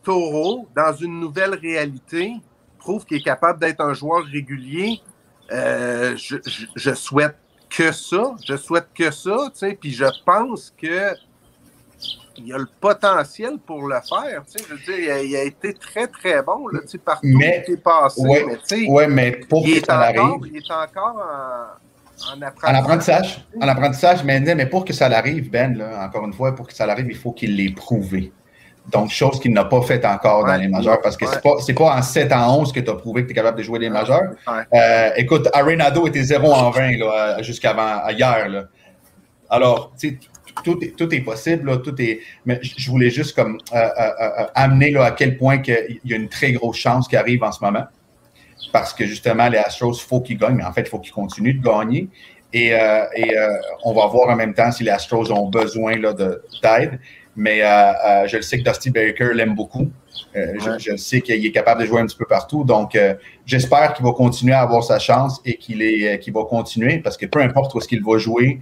Taureau, dans une nouvelle réalité, prouve qu'il est capable d'être un joueur régulier, euh, je, souhaite que ça. Je souhaite que ça, tu sais, puis je pense que il a le potentiel pour le faire. Tu sais, je veux dire, il a, été très, très bon là, tu sais, partout mais, où il est passé. mais, tu sais, ouais, mais pour il que ça arrive. Il est encore en, en apprentissage. En apprentissage, en apprentissage mais, mais pour que ça arrive, Ben, là, encore une fois, pour que ça arrive, il faut qu'il l'ait prouvé. Donc, chose qu'il n'a pas fait encore dans les majeurs, parce que c'est pas, pas en 7 en 11 que tu as prouvé que tu es capable de jouer les majeurs. Euh, écoute, Arenado était 0 en 20 jusqu'à hier. Là. Alors, tu sais, tout est, tout est possible, tout est. Mais je voulais juste comme euh, euh, amener là, à quel point il y a une très grosse chance qui arrive en ce moment. Parce que justement, les Astros, il faut qu'ils gagnent, mais en fait, il faut qu'ils continuent de gagner. Et, et on va voir en même temps si les Astros ont besoin d'aide. Mais euh, euh, je le sais que Dusty Baker l'aime beaucoup. Euh, je, sais qu'il est capable de jouer un petit peu partout. Donc, j'espère qu'il va continuer à avoir sa chance et qu'il va continuer parce que peu importe où est-ce qu'il va jouer,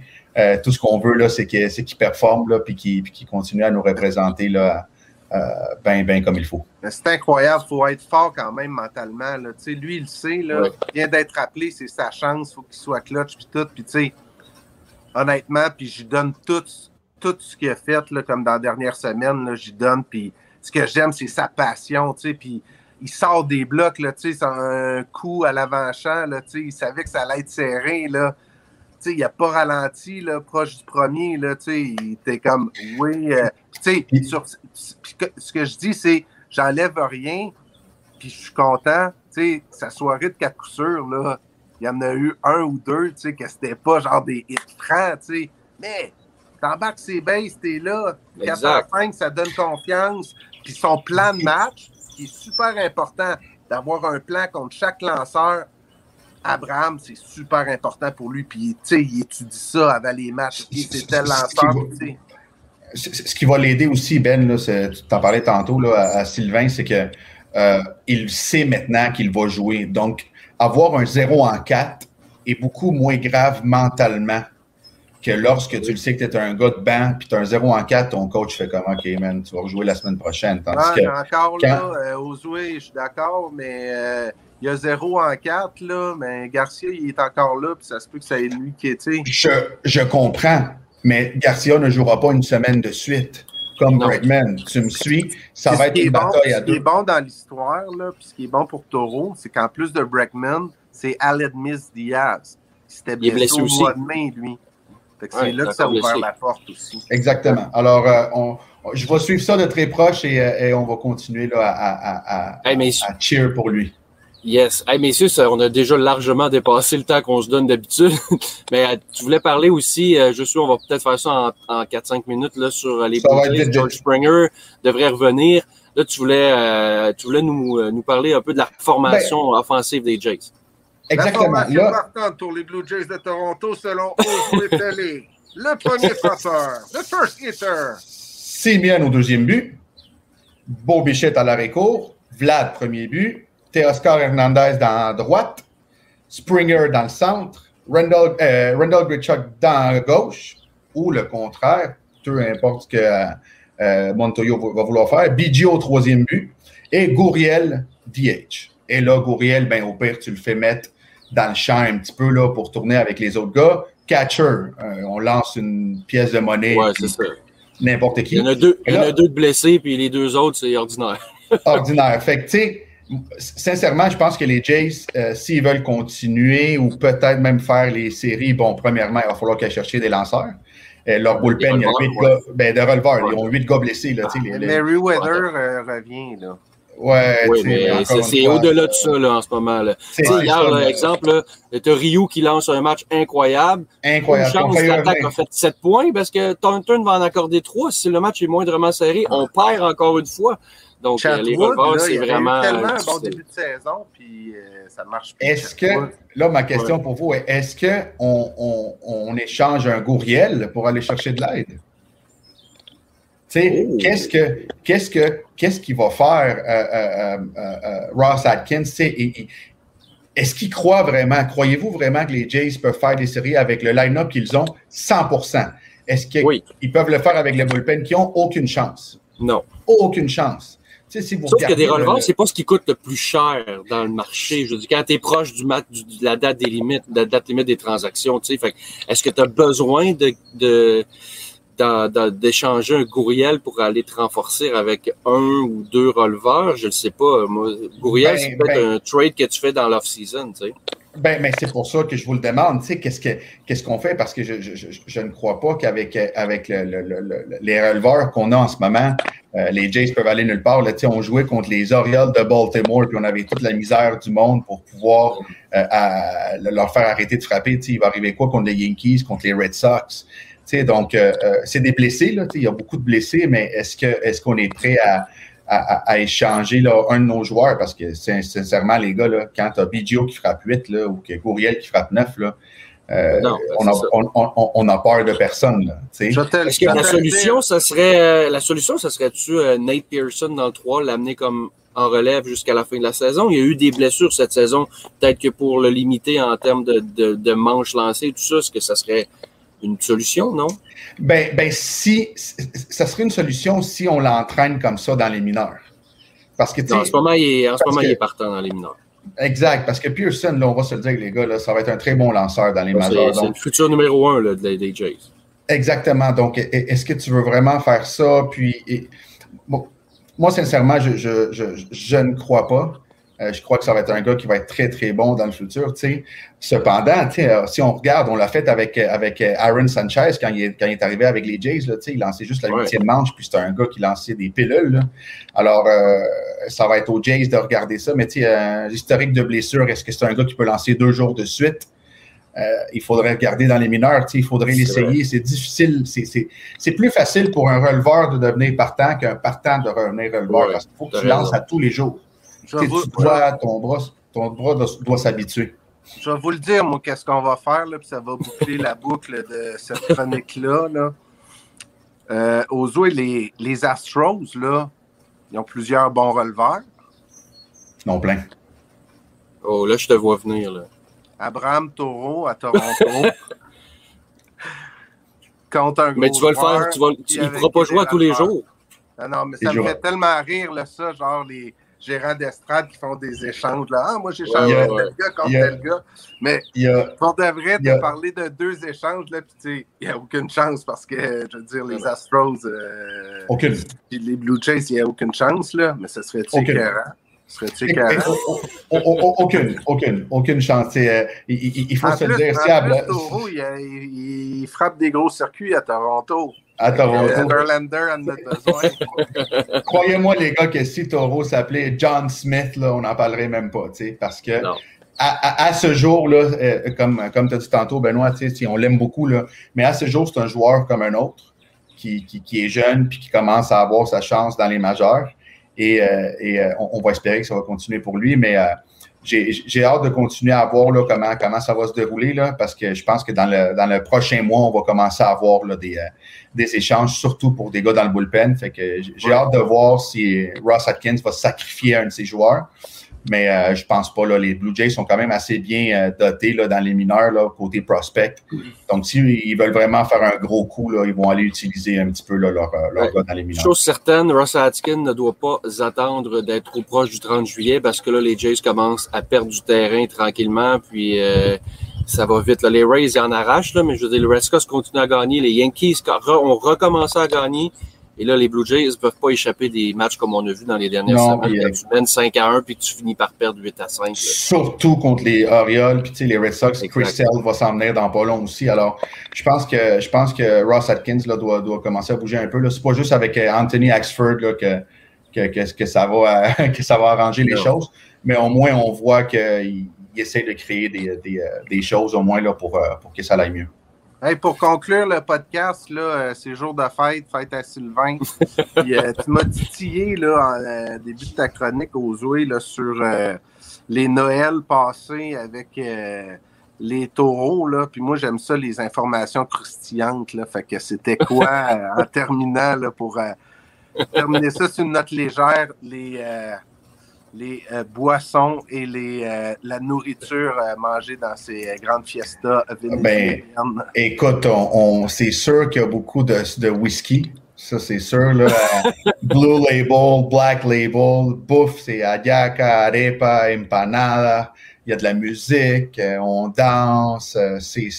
tout ce qu'on veut, là, c'est qu'il performe là, puis qu'il continue à nous représenter là, bien ben comme il faut. C'est incroyable. Il faut être fort quand même mentalement. Là. Lui, il le sait. Là, Il vient d'être appelé, c'est sa chance. Il faut qu'il soit clutch puis tout. Puis, honnêtement, puis je donne tout tout ce qu'il a fait, là, comme dans la dernière semaine, j'y donne. Puis ce que j'aime, c'est sa passion, tu sais. Puis il sort des blocs, là, tu sais, un coup à l'avant-champ, là, tu sais. Il savait que ça allait être serré, là. Tu sais, il n'a pas ralenti, là, proche du premier, là, tu sais. Il était comme, oui. Euh, tu sais, ce que je dis, c'est, j'enlève rien, puis je suis content. Tu sais, sa soirée de quatre coups là, il y en a eu un ou deux, tu sais, que c'était pas genre des hits francs, tu sais. Mais T'embarques ses bases, t'es là. 4 à 5, ça donne confiance. Puis son plan de match, qui est super important, d'avoir un plan contre chaque lanceur. Abraham, c'est super important pour lui. Puis, tu sais, il étudie ça avant les matchs. C'est tel lanceur, Ce qui va l'aider aussi, Ben, là, tu t'en parlais tantôt là, à, Sylvain, c'est que euh, il sait maintenant qu'il va jouer. Donc, avoir un 0 en 4 est beaucoup moins grave mentalement que lorsque tu le sais que tu es un gars de banc puis tu as un 0 en 4, ton coach fait comme OK, man, tu vas rejouer la semaine prochaine. Tandis que, encore là, euh, je suis d'accord, mais euh, il y a 0 en 4, là, mais Garcia, il est encore là, puis ça se peut que ça ait lui qui est. Je, je comprends, mais Garcia ne jouera pas une semaine de suite. Comme Bregman, tu me suis, ça va être une bataille à deux. Ce qui est bon dans l'histoire, là, puis ce qui est bon pour Taureau, c'est qu'en plus de Bregman, c'est Miss Diaz. C'était blessé, au mois de mai, lui c'est là que ça a ouvert la porte aussi. Exactement. Alors, euh, on, je vais suivre ça de très proche et, euh, et on va continuer là, à, à, à, cheer pour lui. Yes. Hey, messieurs, on a déjà largement dépassé le temps qu'on se donne d'habitude. Mais euh, tu voulais parler aussi, je suis, on va peut-être faire ça en, en 4-5 minutes là, sur les George Springer devrait revenir. Là, tu voulais, tu voulais nous, nous parler un peu de la formation ben, offensive des Jays. Exactement. La formation là... partante pour les Blue Jays de Toronto selon Télé. Le premier frappeur. Le first hitter. Simeon au deuxième but. Beau Bichette à l'arrêt court. Vlad, premier but. Teoscar Hernandez dans la droite. Springer dans le centre. Randall, euh, Randall Grichuk dans la gauche. Ou le contraire, peu importe ce que euh, Montoyo va, vouloir faire. BG au troisième but. Et Gouriel, DH. Et là, Gouriel, ben, au pire, tu le fais mettre dans le champ un petit peu là, pour tourner avec les autres gars. Catcher, euh, on lance une pièce de monnaie. Ouais, c'est ça. N'importe qui. Il y en a deux, il y en a deux de blessés, puis les deux autres, c'est ordinaire. ordinaire. Fait que, tu sais, sincèrement, je pense que les Jays, euh, s'ils veulent continuer ou peut-être même faire les séries, bon, premièrement, il va falloir qu'ils cherchent des lanceurs. Euh, leur bullpen, il y a releveurs, huit gars, ben, de releveurs, ils ont huit gars blessés, là, tu sais. les- les- euh, revient, là. Ouais, Oui, tu mais c'est au-delà de ça, là, en ce moment. Là. Tu hier, là, mais- exemple, là, t'as Ryu qui lance un match incroyable. Incroyable. Une chance, l'attaque a fait 7 points parce que Thornton va en accorder 3. Si le match est moindrement serré, on perd encore une fois. Donc, euh, les là, c'est vraiment. tellement un bon début de saison, puis euh, ça marche plus. Est-ce que, là, ma question pour vous est est-ce qu'on on, on échange un gourriel pour aller chercher de l'aide? Tu sais, Oh. qu'est-ce que qu'est-ce que qu'est-ce qu'il va faire euh, euh, euh, Ross Atkins? Est-ce qu'il croit vraiment? Croyez-vous vraiment que les Jays peuvent faire des séries avec le line-up qu'ils ont? 100% Est-ce qu'ils Oui. peuvent le faire avec les bullpen qui ont aucune chance? Non. Aucune chance. Si vous Sauf que des le- releveurs, c'est pas ce qui coûte le plus cher dans le marché. Je veux dire, quand tu es proche du mat, du- de la date des limites, de la date limite des transactions, tu sais, est-ce que tu as besoin de, de, d'échanger un Gouriel pour aller te renforcer avec un ou deux releveurs? Je ne sais pas. Moi, Gouriel, Ben, c'est peut-être ben. un trade que tu fais dans l'off-season, tu sais. Ben, ben, c'est pour ça que je vous le demande. Tu sais, qu'est-ce que qu'est-ce qu'on fait? Parce que je, je, je, je ne crois pas qu'avec avec le, le- le- le- les releveurs qu'on a en ce moment, euh, les Jays peuvent aller nulle part. Là, tu sais, on jouait contre les Orioles de Baltimore, puis on avait toute la misère du monde pour pouvoir euh, à- leur faire arrêter de frapper. Tu sais, il va arriver quoi contre les Yankees, contre les Red Sox? Donc, euh, euh, c'est des blessés. Là, il y a beaucoup de blessés, mais est-ce que est-ce qu'on est prêt à, à, à- à échanger là, un de nos joueurs? Parce que sin- sincèrement, les gars, là, quand tu as BGO qui frappe 8 là, ou que Gouriel qui frappe 9, là, euh, Non, on, a, ça. on, on- on a peur de personne. Est-ce que la solution, ça serait euh, la solution, ça serait-tu euh, Nate Pearson dans le 3, l'amener comme en relève jusqu'à la fin de la saison? Il y a eu des blessures cette saison. Peut-être que pour le limiter en termes de, de, de manches lancées, tout ça, est-ce que ça serait une solution, non? Ben, ben si, ça serait une solution si on l'entraîne comme ça dans les mineurs. Parce que, Non, en ce moment, il est, en ce moment, que- il est partant dans les mineurs. exact, parce que Pearson, là, on va se le dire, les gars, là, ça va être un très bon lanceur dans les majeurs. c'est le futur numéro un là, des, des Jays. Exactement. Donc, e- est-ce que tu veux vraiment faire ça? Puis, et- bon, moi, sincèrement, je, je, je, je ne crois pas. Euh, je crois que ça va être un gars qui va être très, très bon dans le futur. Cependant, euh, si on regarde, on l'a fait avec, euh, avec Aaron Sanchez quand il est, quand il est arrivé avec les Jays. Là, il lançait juste la Ouais. huitième manche, puis c'était un gars qui lançait des pilules. là. Alors, euh, ça va être aux Jays de regarder ça. Mais l'historique de blessure, est-ce que c'est un gars qui peut lancer deux jours de suite? Il faudrait regarder dans les mineurs, il faudrait l'essayer. C'est difficile. C'est- C'est c'est plus facile pour un releveur de devenir partant qu'un partant de revenir releveur Ouais, parce qu'il faut que tu lances à tous les jours. Je Tu dois, ton bras, ton bras doit, doit s'habituer. Je vais vous le dire, moi, qu'est-ce qu'on va faire, là, puis ça va boucler la boucle de cette chronique-là. Là. Euh, aux Zoé, les, les Astros, là, ils ont plusieurs bons releveurs. Non, plein. Oh, là, je te vois venir. Là. Abraham Taureau à Toronto. Contre un gros Mais tu vas le faire, tu vas, tu, il ne pourra pas jouer à tous les jours. Ah non, mais ça me jouera. fait tellement rire, là, ça, genre les gérants d'estrade qui font des échanges. Là. Ah, moi, j'ai changé ouais, tel gars contre a- tel gars. Mais a, pour de vrai, a- de parler de deux échanges, là, il n'y a aucune chance parce que, je veux dire, les Astros, euh, aucune. les Blue Jays, il n'y a aucune chance, là. Mais serait-tu Aucune. écœurant? Ça serait-tu écœurant? O- o- o- Aucune, aucune, aucune chance. Euh, Il, faut En se plus, le dire. si plus, il frappe des gros circuits à Toronto. À Toronto, Verlander en a besoin. croyez-moi, les gars, que si Taureau s'appelait John Smith, là, on n'en parlerait même pas. tu sais, Parce que Non. à, à- à ce jour, là, euh, comme, comme tu as dit tantôt, Benoît, tu sais, si on l'aime beaucoup, là, mais à ce jour, c'est un joueur comme un autre qui, qui, qui est jeune puis qui commence à avoir sa chance dans les majeurs. Et, euh, et, euh, on, on va espérer que ça va continuer pour lui. Mais euh, j'ai j'ai hâte de continuer à voir là, comment, comment ça va se dérouler là, parce que je pense que dans le, dans le prochain mois, on va commencer à avoir là, des, euh, des échanges, surtout pour des gars dans le bullpen. Fait que j'ai hâte de voir si Ross Atkins va sacrifier un de ses joueurs. Mais euh, je pense pas. Là, les Blue Jays sont quand même assez bien euh, dotés là, dans les mineurs, là, côté prospect. Donc, s'ils veulent vraiment faire un gros coup, là, ils vont aller utiliser un petit peu là, leur, euh, leur Ouais. gars dans les mineurs. Chose certaine, Russ Atkins ne doit pas attendre d'être trop proche du 30 juillet parce que là, les Jays commencent à perdre du terrain tranquillement. Puis euh, ça va vite. Là. Les Rays ils en arrachent, là, mais je veux dire, les Red Sox continuent à gagner. Les Yankees ont recommencé à gagner. Et là, les Blue Jays ne peuvent pas échapper des matchs comme on a vu dans les dernières Non, semaines. Quand tu mènes 5 à 1 puis que tu finis par perdre 8 à 5. là. Surtout contre les Orioles, puis tu sais, les Red Sox. Chris Sale va s'en venir dans pas long aussi. Alors, je pense que je pense que Ross Atkins là, doit, doit commencer à bouger un peu. là. C'est pas juste avec euh, Anthony Axford là, que, que, que, que ça va, que ça va arranger les choses, mais au moins on voit qu'il il essaie de créer des, des, euh, des choses au moins là, pour, euh, pour que ça aille mieux. Hey, pour conclure le podcast, là, euh, c'est jour de fête, fête à Sylvain. Puis, euh, tu m'as titillé là, en euh, début de ta chronique aux Zoé là, sur euh, les Noëls passés avec les taureaux. Là. Puis moi, j'aime ça, les informations croustillantes. Là. Fait que c'était quoi, en terminant, là, pour terminer ça sur une note légère, les, les euh, boissons et les, euh, la nourriture euh, mangée dans ces euh, grandes fiestas vénézuéliennes. Écoute, on, on- c'est sûr qu'il y a beaucoup de, de whisky. Ça, c'est sûr. Là. Blue Label, Black Label, bouffe, c'est Adiaca, Arepa, Empanada. Il y a de la musique, on danse. c'est,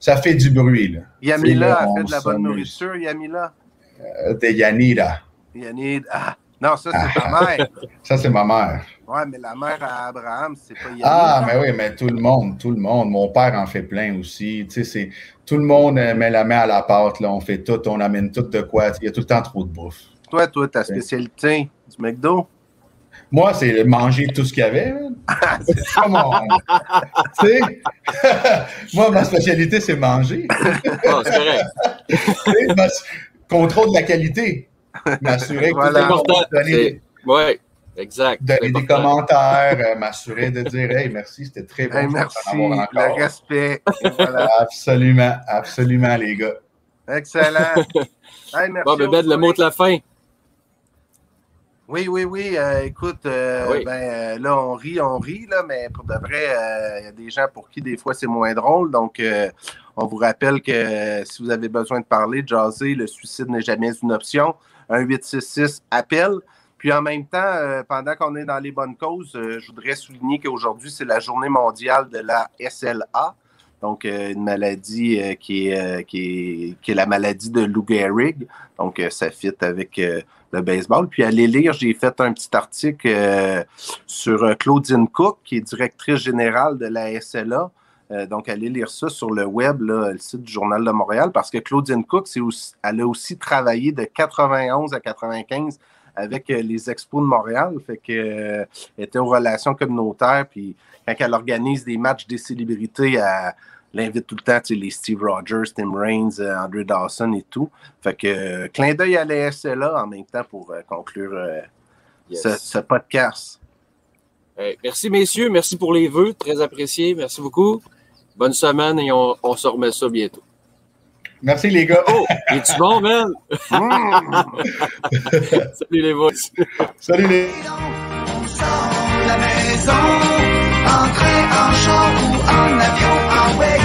ça fait du bruit. Là. Yamila là, a fait de la bonne nourriture, Yamila? De Yanira. Yanid, ah, non, ça, c'est ta mère. Ça, c'est ma mère. Ouais, mais la mère à Abraham, c'est pas Yanid. Ah, mais oui, mais tout le monde, tout le monde. Mon père en fait plein aussi. Tu sais, c'est, tout le monde euh, met la main à la pâte. Là. On fait tout, on amène tout de quoi. Il y a tout le temps trop de bouffe. Toi, toi, ta spécialité du McDo? Moi, c'est manger tout ce qu'il y avait. man. Come on. tu sais? Moi, ma spécialité, c'est manger. Ah, c'est correct. Ma- Contrôle de la qualité. M'assurer que Voilà. tout est Oui, exact. Donner des commentaires, euh, m'assurer de dire Hey, merci, c'était très bon. Hey, merci, avoir le respect. Voilà. Absolument, absolument, les gars. Excellent. Hey, merci. Bon, ben, Ben, le mot de la fin. Oui, oui, oui. euh, écoute, euh, Oui. ben, euh, là, on rit, on rit, là, mais pour de vrai, euh, il y a des gens pour qui des fois c'est moins drôle. Donc, euh, on vous rappelle que euh, si vous avez besoin de parler, de jaser, le suicide n'est jamais une option. Un 866 appel. Puis en même temps, euh, pendant qu'on est dans les bonnes causes, euh, je voudrais souligner qu'aujourd'hui, c'est la journée mondiale de la SLA. Donc, euh, une maladie qui, est, qui, est, qui est la maladie de Lou Gehrig. Donc, ça fit avec le baseball. Puis, allez lire, j'ai fait un petit article sur Claudine Cook, qui est directrice générale de la SLA. Euh, donc, allez lire ça sur le web, là, le site du Journal de Montréal, parce que Claudine Cook, aussi, elle a aussi travaillé de 91 à 95 avec euh, les Expos de Montréal. Fait que, euh, elle était aux relations communautaires. Puis, quand elle organise des matchs des célébrités, elle l'invite tout le temps, tu sais, les Steve Rogers, Tim Raines, Andrew Dawson et tout. Fait que, euh, clin d'œil à la SLA en même temps pour euh, conclure Yes. ce, ce podcast. Merci, messieurs. Merci pour les vœux. Très apprécié. Merci beaucoup. Bonne semaine et on, on se remet ça bientôt. Merci, les gars. Oh, es-tu bon, man? Salut les boys. Salut, les On sort de la maison, entrer en char ou en avion, en way